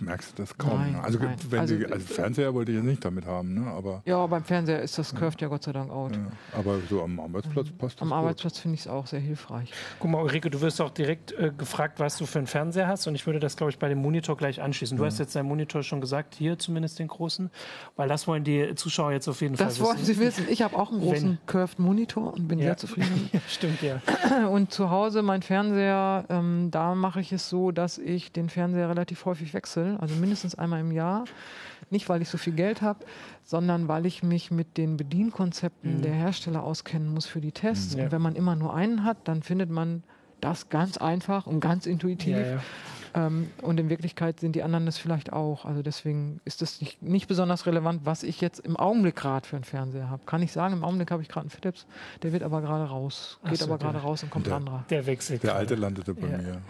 merkst du das kaum. Nein, ne? Also, nein. Wenn also, die, also Fernseher wollte ich jetzt nicht damit haben, ne? aber ja, beim Fernseher ist das Curved ja, ja Gott sei Dank out. Ja, aber so am Arbeitsplatz mhm. passt das Am gut. Arbeitsplatz finde ich es auch sehr hilfreich. Guck mal, Ulrike, du wirst auch direkt äh, gefragt, was du für einen Fernseher hast und ich würde das, glaube ich, bei dem Monitor gleich anschließen. Du hast jetzt deinen Monitor schon gesagt, hier zumindest den großen, weil das wollen die Zuschauer jetzt auf jeden das Fall wissen. Das wollen sie wissen. Ich habe auch einen großen wenn, Curved Monitor und bin sehr zufrieden. Stimmt, ja. Und zu Hause mein Fernseher, ähm, da mache ich es so, dass ich den Fernseher relativ häufig wechsle, also mindestens einmal im Jahr. Nicht, weil ich so viel Geld habe, sondern weil ich mich mit den Bedienkonzepten mhm. der Hersteller auskennen muss für die Tests. Mhm. Und wenn man immer nur einen hat, dann findet man das ganz einfach und ganz intuitiv. Ja, ja. Ähm, und in Wirklichkeit sind die anderen das vielleicht auch. Also deswegen ist das nicht, nicht besonders relevant, was ich jetzt im Augenblick gerade für einen Fernseher habe. Kann ich sagen, im Augenblick habe ich gerade einen Philips, der wird aber gerade raus, geht so, aber gerade raus und kommt der, ein anderer. Der wechselt. Der alte landete bei ja. mir.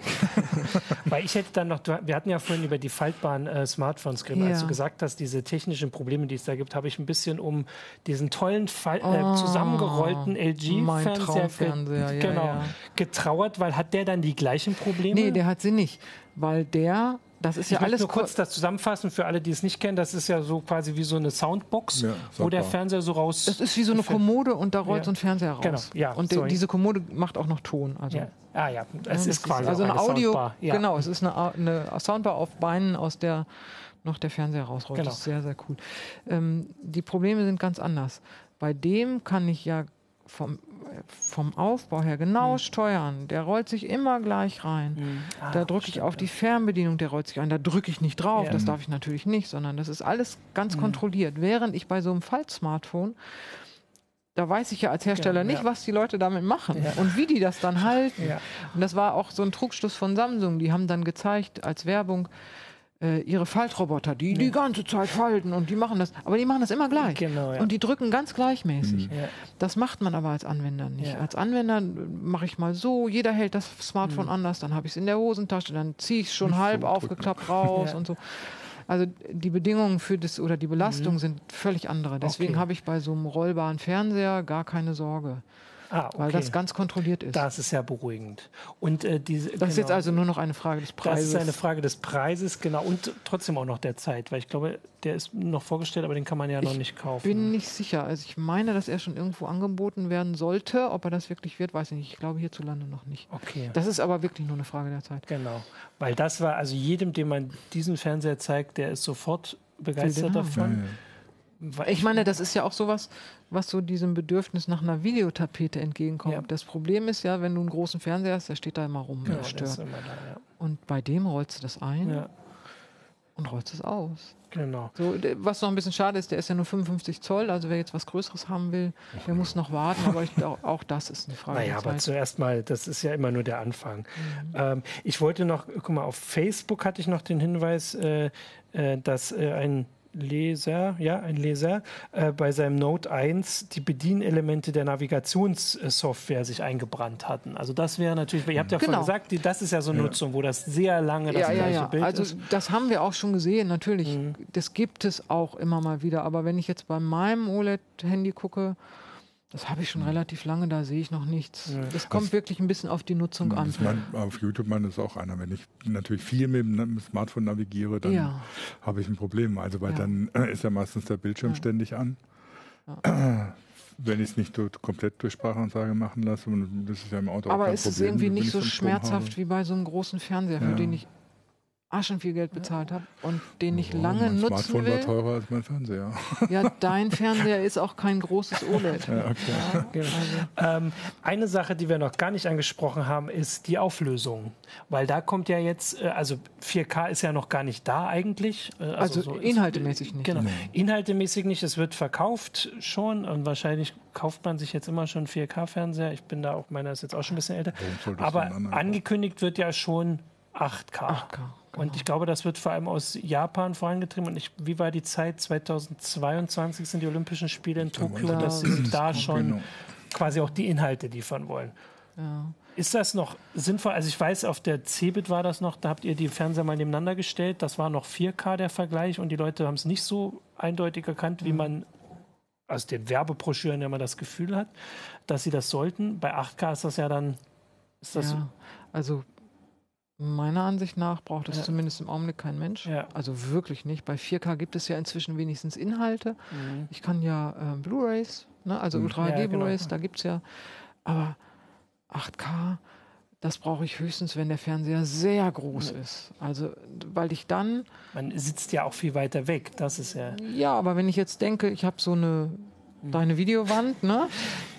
Weil ich hätte dann noch, wir hatten ja vorhin über die faltbaren äh, Smartphones geredet. Ja. Als du gesagt hast, diese technischen Probleme, die es da gibt, habe ich ein bisschen um diesen tollen Fall, äh, oh, zusammengerollten LG-Fernseher ge genau, ja, getrauert, weil hat der dann die gleichen Probleme? Nee, der hat sie nicht weil der das ist ich ja alles nur kurz das zusammenfassen für alle, die es nicht kennen. Das ist ja so quasi wie so eine Soundbox, ja, wo der Fernseher so raus. Das ist wie so eine Kommode und da rollt ja. so ein Fernseher raus. Genau, ja. Und de, diese Kommode macht auch noch Ton. Also. Ja. Ah ja, es ist quasi also eine, eine Audio. Soundbar. Ja. Genau, es ist eine, eine, Soundbar auf Beinen, aus der noch der Fernseher rausrollt. Genau. Das ist sehr sehr cool. Ähm, die Probleme sind ganz anders. Bei dem kann ich ja vom vom Aufbau her genau mhm. steuern. Der rollt sich immer gleich rein. Mhm. Ah, da drücke ich auf die Fernbedienung, der rollt sich ein. Da drücke ich nicht drauf, ja. das darf ich natürlich nicht, sondern das ist alles ganz mhm. kontrolliert. Während ich bei so einem Faltsmartphone da weiß ich ja als Hersteller ja, nicht, was die Leute damit machen ja. und wie die das dann halten. Ja. Und das war auch so ein Trugschluss von Samsung. Die haben dann gezeigt als Werbung, äh, ihre Faltroboter, die ja. die ganze Zeit falten und die machen das, aber die machen das immer gleich. Genau, ja. Und die drücken ganz gleichmäßig. Mhm. Ja. Das macht man aber als Anwender nicht. Als Anwender mache ich mal so, jeder hält das Smartphone mhm. anders, dann habe ich es in der Hosentasche, dann ziehe ich es schon nicht halb so aufgeklappt raus und so. Also die Bedingungen für das oder die Belastung mhm. sind völlig andere. Deswegen okay. habe ich bei so einem rollbaren Fernseher gar keine Sorge. Ah, okay. Weil das ganz kontrolliert ist. Das ist ja beruhigend. Und, äh, diese, das genau, ist jetzt genau. also nur noch eine Frage des Preises. Das ist eine Frage des Preises, genau. Und trotzdem auch noch der Zeit. Weil ich glaube, der ist noch vorgestellt, aber den kann man ja ich noch nicht kaufen. Ich bin nicht sicher. Also ich meine, dass er schon irgendwo angeboten werden sollte. Ob er das wirklich wird, weiß ich nicht. Ich glaube hierzulande noch nicht. Okay. Das ist aber wirklich nur eine Frage der Zeit. Genau. Weil das war, also jedem, dem man diesen Fernseher zeigt, der ist sofort begeistert davon. Ja, ja. Ich meine, das ist ja auch sowas, was so diesem Bedürfnis nach einer Videotapete entgegenkommt. Ja. Das Problem ist ja, wenn du einen großen Fernseher hast, der steht da immer rum, ja, stört. Immer da, ja. Und bei dem rollst du das ein. und rollst es aus. Genau. So, was noch ein bisschen schade ist, der ist ja nur 55 Zoll, also wer jetzt was Größeres haben will, der muss noch warten, aber ich, auch, auch das ist eine Frage. Naja, aber zuerst mal, das ist ja immer nur der Anfang. Mhm. Ähm, ich wollte noch, guck mal, auf Facebook hatte ich noch den Hinweis, äh, äh, dass äh, ein Leser, ja, ein Leser, äh, bei seinem Note 1 die Bedienelemente der Navigationssoftware sich eingebrannt hatten. Also das wäre natürlich, ihr habt ja genau. vorhin gesagt, die, das ist ja so eine ja. Nutzung, wo das sehr lange das ja, gleiche ja, ja. Bild also, ist. Also das haben wir auch schon gesehen, natürlich. Mhm. Das gibt es auch immer mal wieder. Aber wenn ich jetzt bei meinem OLED-Handy gucke, das habe ich schon relativ lange, da sehe ich noch nichts. Ja. Das kommt das wirklich ein bisschen auf die Nutzung an. Man, auf YouTube man ist auch einer. Wenn ich natürlich viel mit dem Smartphone navigiere, dann ja. habe ich ein Problem. Also weil ja. dann ist ja meistens der Bildschirm ständig an. Wenn ich es nicht komplett durch Sprachansage machen lasse, und das ist ja im Auto Aber auch kein es ist irgendwie nicht so schmerzhaft wie bei so einem großen Fernseher, für den ich Aschen viel Geld bezahlt habe und den ich oh, lange mein nutzen Smartphone will. war teurer als mein Fernseher. Ja, dein Fernseher ist auch kein großes OLED. Ja, okay. ja, genau. ähm, eine Sache, die wir noch gar nicht angesprochen haben, ist die Auflösung. Weil da kommt ja jetzt, äh, also 4K ist ja noch gar nicht da eigentlich. Äh, also, also so inhaltemäßig nicht. Genau, inhaltemäßig nicht. Es wird verkauft schon und wahrscheinlich kauft man sich jetzt immer schon 4K-Fernseher. Ich bin da auch, meiner ist jetzt auch schon ein bisschen älter. Aber angekündigt wird ja schon 8K. 8K. Genau. Und ich glaube, das wird vor allem aus Japan vorangetrieben. Und ich, wie war die Zeit? 2022 sind die Olympischen Spiele in Tokio, ja, dass sie da schon genau. quasi auch die Inhalte liefern wollen. Ja. Ist das noch sinnvoll? Also ich weiß, auf der Cebit war das noch, da habt ihr die Fernseher mal nebeneinander gestellt. Das war noch 4K der Vergleich und die Leute haben es nicht so eindeutig erkannt, wie mhm. man aus den Werbebroschüren ja mal das Gefühl hat, dass sie das sollten. Bei 8K ist das ja dann. Ist das ja, also Meiner Ansicht nach braucht es ja. zumindest im Augenblick kein Mensch. Ja. Also wirklich nicht. Bei 4K gibt es ja inzwischen wenigstens Inhalte. Mhm. Ich kann ja äh, Blu-rays, ne? also mhm. Ultra HD ja, Blu-rays, genau. da gibt es ja. Aber 8K, das brauche ich höchstens, wenn der Fernseher sehr groß mhm. ist. Also, weil ich dann. Man sitzt ja auch viel weiter weg, das ist ja. Ja, aber wenn ich jetzt denke, ich habe so eine mhm. deine Videowand, ne?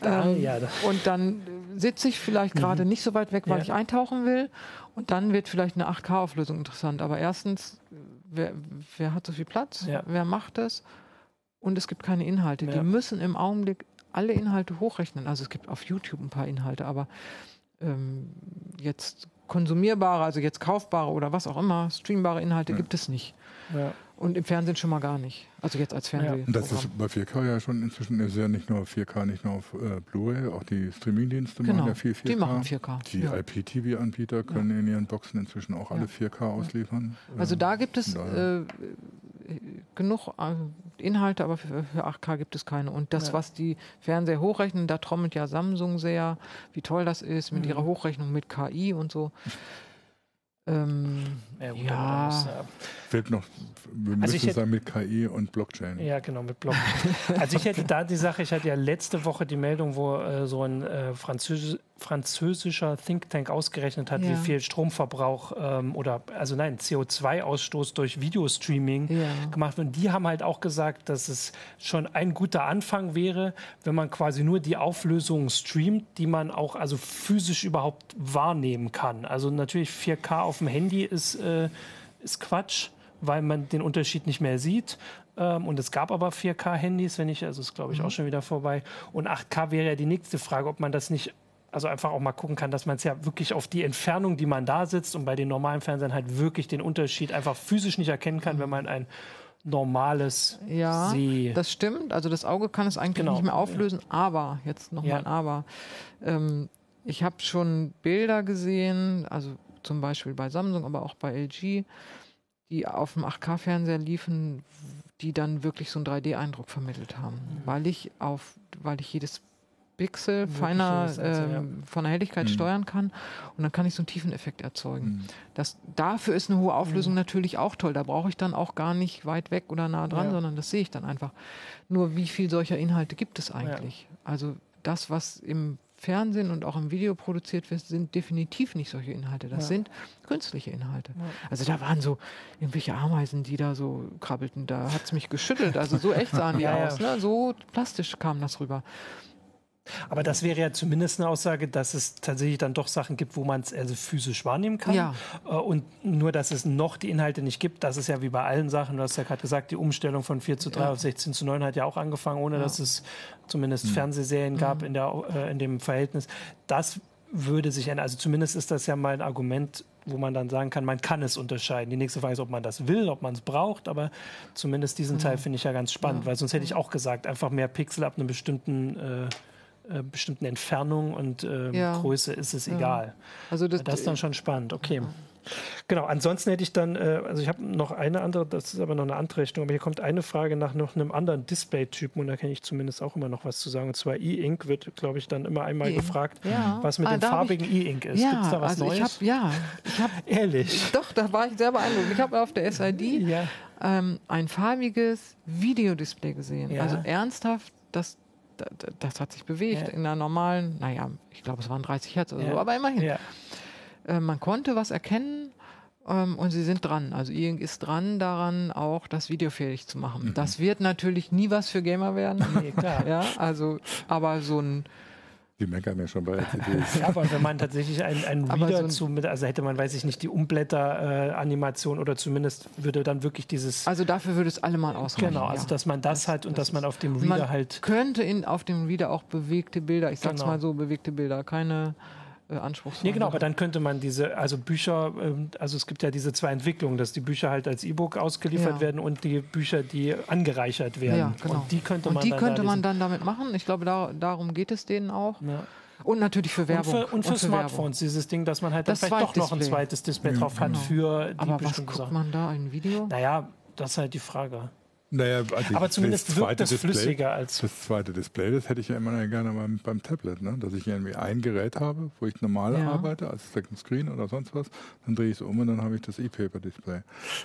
Da, ähm, ja, und dann sitze ich vielleicht mhm. gerade nicht so weit weg, weil ja. ich eintauchen will. Und dann wird vielleicht eine 8K-Auflösung interessant. Aber erstens, wer, wer, hat so viel Platz? Ja. Wer macht das? Und es gibt keine Inhalte. Ja. Die müssen im Augenblick alle Inhalte hochrechnen. Also es gibt auf YouTube ein paar Inhalte, aber ähm, jetzt konsumierbare, also jetzt kaufbare oder was auch immer, streambare Inhalte ja. gibt es nicht. Ja. Und im Fernsehen schon mal gar nicht. Also jetzt als Fernsehen. Ja. Das ist bei 4K ja schon inzwischen ist ja nicht nur 4K, nicht nur auf äh, Blu-ray, auch die Streaming-Dienste genau. machen ja viel 4K. Die machen 4K. Die ja. IPTV-Anbieter können ja. in ihren Boxen inzwischen auch alle 4K ausliefern. Also da gibt es äh, genug äh, Inhalte, aber für, für, 8K gibt es keine. Und das, was die Fernseher hochrechnen, da trommelt ja Samsung sehr, wie toll das ist mit mhm. ihrer Hochrechnung mit KI und so. Ähm, ja, gut, ja. Muss, ja. Fehlt noch, wir also müssen sagen mit KI und Blockchain. Ja, genau, mit Blockchain. also ich hätte da die Sache, ich hatte ja letzte Woche die Meldung, wo äh, so ein äh, Französ französischer Think Tank ausgerechnet hat, ja. wie viel Stromverbrauch ähm, oder also nein, CO2-Ausstoß durch Videostreaming ja. gemacht wird. Und die haben halt auch gesagt, dass es schon ein guter Anfang wäre, wenn man quasi nur die Auflösung streamt, die man auch also physisch überhaupt wahrnehmen kann. Also natürlich 4K auf dem Handy ist, äh, ist Quatsch weil man den Unterschied nicht mehr sieht. Ähm, und es gab aber 4K-Handys, wenn ich, also ist glaube ich mhm. auch schon wieder vorbei. Und 8K wäre ja die nächste Frage, ob man das nicht also einfach auch mal gucken kann, dass man es ja wirklich auf die Entfernung, die man da sitzt und bei den normalen Fernsehern halt wirklich den Unterschied einfach physisch nicht erkennen kann, wenn man ein normales ja, See. Das stimmt. Also das Auge kann es eigentlich genau. nicht mehr auflösen. Aber jetzt nochmal ja. ein Aber. Ähm, ich habe schon Bilder gesehen, also zum Beispiel bei Samsung, aber auch bei LG, die auf dem 8K-Fernseher liefen, die dann wirklich so einen 3D-Eindruck vermittelt haben, mhm. weil ich auf, weil ich jedes Pixel feiner ähm, ja. von der Helligkeit mhm. steuern kann und dann kann ich so einen Tiefeneffekt erzeugen. Mhm. Das, dafür ist eine hohe Auflösung mhm. natürlich auch toll. Da brauche ich dann auch gar nicht weit weg oder nah dran, ja. sondern das sehe ich dann einfach. Nur wie viel solcher Inhalte gibt es eigentlich? Ja. Also das, was im Fernsehen und auch im Video produziert wird, sind definitiv nicht solche Inhalte. Das ja. sind künstliche Inhalte. Ja. Also da waren so irgendwelche Ameisen, die da so krabbelten. Da hat es mich geschüttelt. Also so echt sahen die ja, aus. Ne? So plastisch kam das rüber. Aber das wäre ja zumindest eine Aussage, dass es tatsächlich dann doch Sachen gibt, wo man es also physisch wahrnehmen kann. Ja. Äh, und nur, dass es noch die Inhalte nicht gibt, das ist ja wie bei allen Sachen. Du hast ja gerade gesagt, die Umstellung von 4 zu 3 ja. auf 16 zu 9 hat ja auch angefangen, ohne ja. dass es zumindest mhm. Fernsehserien gab mhm. in, der, äh, in dem Verhältnis. Das würde sich ändern. Also zumindest ist das ja mal ein Argument, wo man dann sagen kann, man kann es unterscheiden. Die nächste Frage ist, ob man das will, ob man es braucht, aber zumindest diesen mhm. Teil finde ich ja ganz spannend, weil sonst hätte ich auch gesagt, einfach mehr Pixel ab einem bestimmten äh, äh, bestimmten Entfernung und äh, ja. Größe ist es ja. egal. Also das, das, ist dann schon spannend. Okay. Genau, ansonsten hätte ich dann, äh, also ich habe noch eine andere, das ist aber noch eine andere Rechnung, aber hier kommt eine Frage nach noch einem anderen Display-Typen und da kann ich zumindest auch immer noch was zu sagen. Und zwar E-Ink wird, glaube ich, dann immer einmal e gefragt, ja. was mit ah, dem farbigen E-Ink ist. Ja, Gibt es da was also Neues? Ich hab, ja, ich habe. Ehrlich? Doch, da war ich sehr beeindruckt. Ich habe auf der SID ja. ähm, ein farbiges Videodisplay gesehen. Ja. Also ernsthaft, das das hat sich bewegt ja. in einer normalen, naja, ich glaube, es waren 30 Hertz oder ja. so, aber immerhin. Ja. Äh, man konnte was erkennen ähm, und sie sind dran. Also Iing ist dran daran, auch das Video fähig zu machen. Mhm. Das wird natürlich nie was für Gamer werden. Nee, klar. ja, also, aber so ein die meckern ja schon bei LCDs. ja, aber wenn man tatsächlich ein, ein Reader so zu, mit, also hätte man, weiß ich nicht, die Umblätter-Animation äh, oder zumindest würde dann wirklich dieses. Also dafür würde es allemal ausreichen. Genau, also dass man das, das hat und das dass man auf dem Reader man halt. Könnte in, auf dem Reader auch bewegte Bilder, ich sag's genau. mal so, bewegte Bilder, keine äh, anspruchsvoll. Nee, genau, aber dann könnte man diese, also Bücher, ähm, also es gibt ja diese zwei Entwicklungen, dass die Bücher halt als E-Book ausgeliefert ja. werden und die Bücher, die angereichert werden. Ja, genau. Und die könnte man, und die dann, könnte da man dann damit machen. Ich glaube, da, darum geht es denen auch. Ja. Und natürlich für Werbung. Und für, und für, und für Smartphones, Werbung. dieses Ding, dass man halt dann vielleicht doch noch ein zweites Display ja, drauf hat genau. für die Aber was guckt Sachen. man da, ein Video? Naja, das ist halt die Frage. Naja, also aber zumindest wirkt das Display, flüssiger als. Das zweite Display, das hätte ich ja immer gerne beim, beim Tablet, ne? dass ich irgendwie ein Gerät habe, wo ich normal ja. arbeite, als Second Screen oder sonst was, dann drehe ich es um und dann habe ich das E-Paper-Display,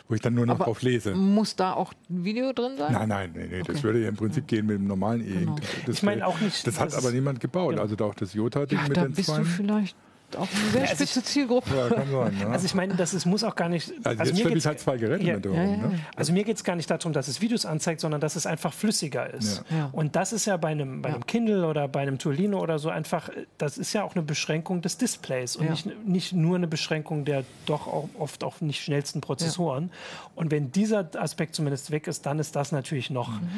wo ich dann nur noch aber drauf lese. Muss da auch ein Video drin sein? Nein, nein, nee, nee, okay. das würde ja im Prinzip ja. gehen mit dem normalen E-Ink-Display. Genau. Ich meine auch nicht. Das, das hat aber niemand gebaut, ja. also auch das Jota-Ding ja, mit da den bist zwei. Du vielleicht auch eine sehr also spitze Zielgruppe. Ja, kann sein, ja. Also ich meine, das ist, muss auch gar nicht. Also, also jetzt mir ich halt zwei Geräte ja, mit darum, ne? Also mir geht es gar nicht darum, dass es Videos anzeigt, sondern dass es einfach flüssiger ist. Und das ist ja bei einem, bei einem Kindle oder bei einem Tolino oder so einfach, das ist ja auch eine Beschränkung des Displays und nicht, nicht nur eine Beschränkung der doch auch oft auch nicht schnellsten Prozessoren. Und wenn dieser Aspekt zumindest weg ist, dann ist das natürlich noch mhm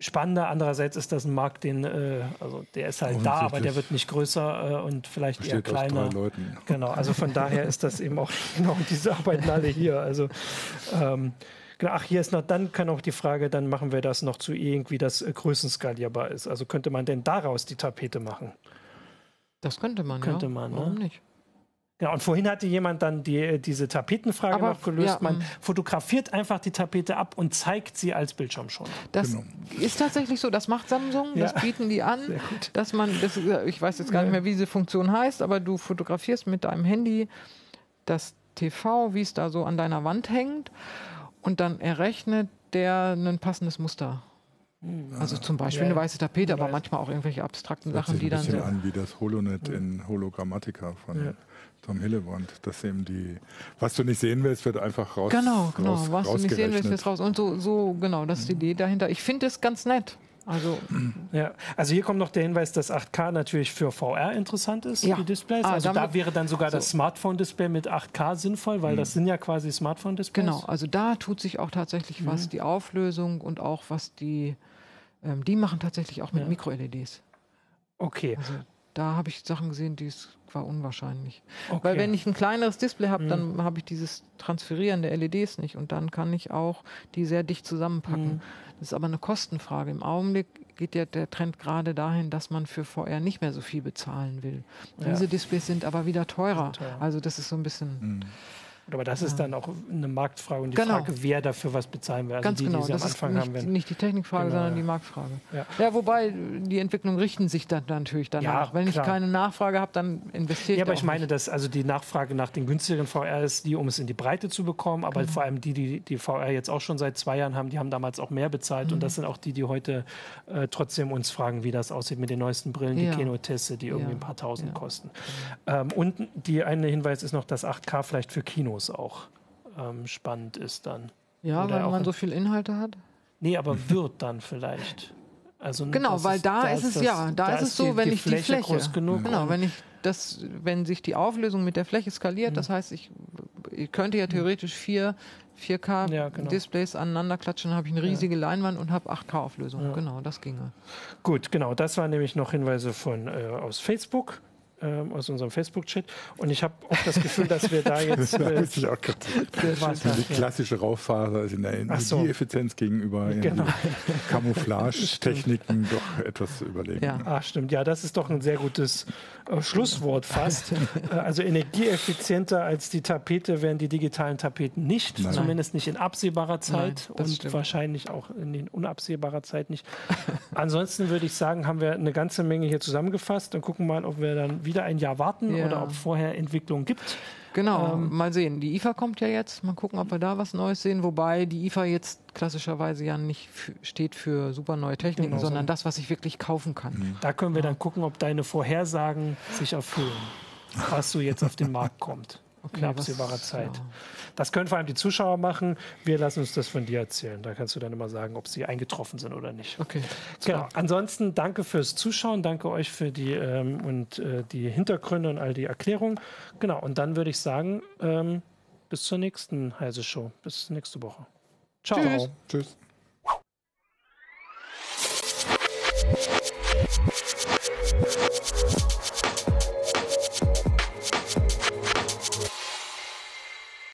spannender. Andererseits ist das ein Markt, den, äh, also der ist halt da, aber der wird nicht größer äh, und vielleicht eher kleiner. Genau, also von daher ist das eben auch, genau, diese arbeiten alle hier. Also ähm, genau, ach, hier ist noch, dann kann auch die Frage, dann machen wir das noch zu irgendwie, das äh, größenskalierbar ist. Also könnte man denn daraus die Tapete machen? Das könnte man, könnte ja. man, ne? Warum nicht? Ja, und vorhin hatte jemand dann die, diese Tapetenfrage Aber, noch gelöst. Ja, Man mm. fotografiert einfach die Tapete ab und zeigt sie als Bildschirm schon. Das genau. ist tatsächlich so, das macht Samsung, ja. das bieten die an, dass man, das, ich weiß jetzt gar nicht mehr, wie diese Funktion heißt, aber du fotografierst mit deinem Handy das TV, wie es da so an deiner Wand hängt und dann errechnet der ein passendes Muster. Hm. Also zum Beispiel ja, eine weiße Tapete, aber manchmal auch irgendwelche abstrakten Sachen, die dann. Das ein bisschen an wie das Holonet in Hologrammatica von ja. Tom Hillebrand, dass eben die, was du nicht sehen willst, wird einfach raus. Genau, genau. Raus, was du nicht sehen willst, wird raus. Und so, so genau, das ist die Idee dahinter. Ich finde es ganz nett. Also, ja, also hier kommt noch der Hinweis, dass 8K natürlich für VR interessant ist, ja. die Displays. Ah, also da wäre dann sogar so. das Smartphone-Display mit 8K sinnvoll, weil mhm. das sind ja quasi Smartphone-Displays. Genau, also da tut sich auch tatsächlich was, mhm. die Auflösung und auch was die, ähm, die machen tatsächlich auch mit ja. Mikro-LEDs. Okay. Also da habe ich Sachen gesehen, die es war unwahrscheinlich. Okay. Weil wenn ich ein kleineres Display habe, mhm. dann habe ich dieses Transferieren der LEDs nicht und dann kann ich auch die sehr dicht zusammenpacken. Mhm. Das ist aber eine Kostenfrage. Im Augenblick geht ja der Trend gerade dahin, dass man für VR nicht mehr so viel bezahlen will. Ja. Diese Displays sind aber wieder teurer. teuer. Also das ist so ein bisschen. Mhm. Aber das ist dann auch eine Marktfrage und die genau. Frage, wer dafür was bezahlen will. Also Ganz die, genau, die das ist nicht, haben, nicht, die Technikfrage, genau, sondern ja. die Marktfrage. Ja. ja. wobei die Entwicklungen richten sich dann natürlich danach. Ja, Wenn klar. ich keine Nachfrage habe, dann investiere ich. Ja, aber ich meine, nicht. dass also die Nachfrage nach den günstigeren VR ist die, um es in die Breite zu bekommen. Aber genau. vor allem die, die die VR jetzt auch schon seit zwei Jahren haben, die haben damals auch mehr bezahlt. Mhm. Und das sind auch die, die heute äh, trotzdem uns fragen, wie das aussieht mit den neuesten Brillen, die Kinoteste, die irgendwie ein paar Tausend kosten. Ähm, und die eine Hinweis ist noch, dass 8K vielleicht für Kinos auch ähm, spannend ist dann. Ja, Oder weil man so viel Inhalte hat? Nee, aber wird dann vielleicht. Also genau, weil ist, da, da, ist es das, ja, da, da ist es so, die, wenn die ich Fläche die Fläche, genau, wenn ich das, wenn sich die Auflösung mit der Fläche skaliert, mhm. das heißt, ich, ich könnte ja mhm. theoretisch vier 4K-Displays ja, genau. aneinander klatschen, habe ich eine riesige ja. Leinwand und habe 8K-Auflösung. Ja. Genau, das ginge. Gut, genau. Das waren nämlich noch Hinweise von äh, aus Facebook ähm, aus unserem Facebook-Chat. Und ich habe auch das Gefühl, dass wir da jetzt. Äh, das auch die klassische Rauchphase ist in der Energieeffizienz so. gegenüber genau. Camouflage-Techniken doch etwas überlegen. Ja. Ach, stimmt. Ja, das ist doch ein sehr gutes äh, Schlusswort fast. äh, also energieeffizienter als die Tapete werden die digitalen Tapeten nicht, Nein. zumindest nicht in absehbarer Zeit Nein, und stimmt. wahrscheinlich auch in unabsehbarer Zeit nicht. Ansonsten würde ich sagen, haben wir eine ganze Menge hier zusammengefasst und gucken mal, ob wir dann wieder ein Jahr warten ja. oder ob vorher Entwicklungen gibt. Genau, ähm, mal sehen. Die IFA kommt ja jetzt. Mal gucken, ob wir da was Neues sehen. Wobei die IFA jetzt klassischerweise ja nicht steht für super neue Techniken, genau sondern so. das, was ich wirklich kaufen kann. Mhm. Da können wir dann gucken, ob deine Vorhersagen sich erfüllen, was so jetzt auf den Markt kommt okay, in absehbarer Zeit. Ja. Das können vor allem die Zuschauer machen. Wir lassen uns das von dir erzählen. Da kannst du dann immer sagen, ob sie eingetroffen sind oder nicht. Okay. Genau. Ansonsten danke fürs Zuschauen, danke euch für die ähm, und äh, die Hintergründe und all die Erklärungen. Genau. Und dann würde ich sagen, ähm, bis zur nächsten Heise Show. Bis nächste Woche. Ciao. Tschüss. Tschüss.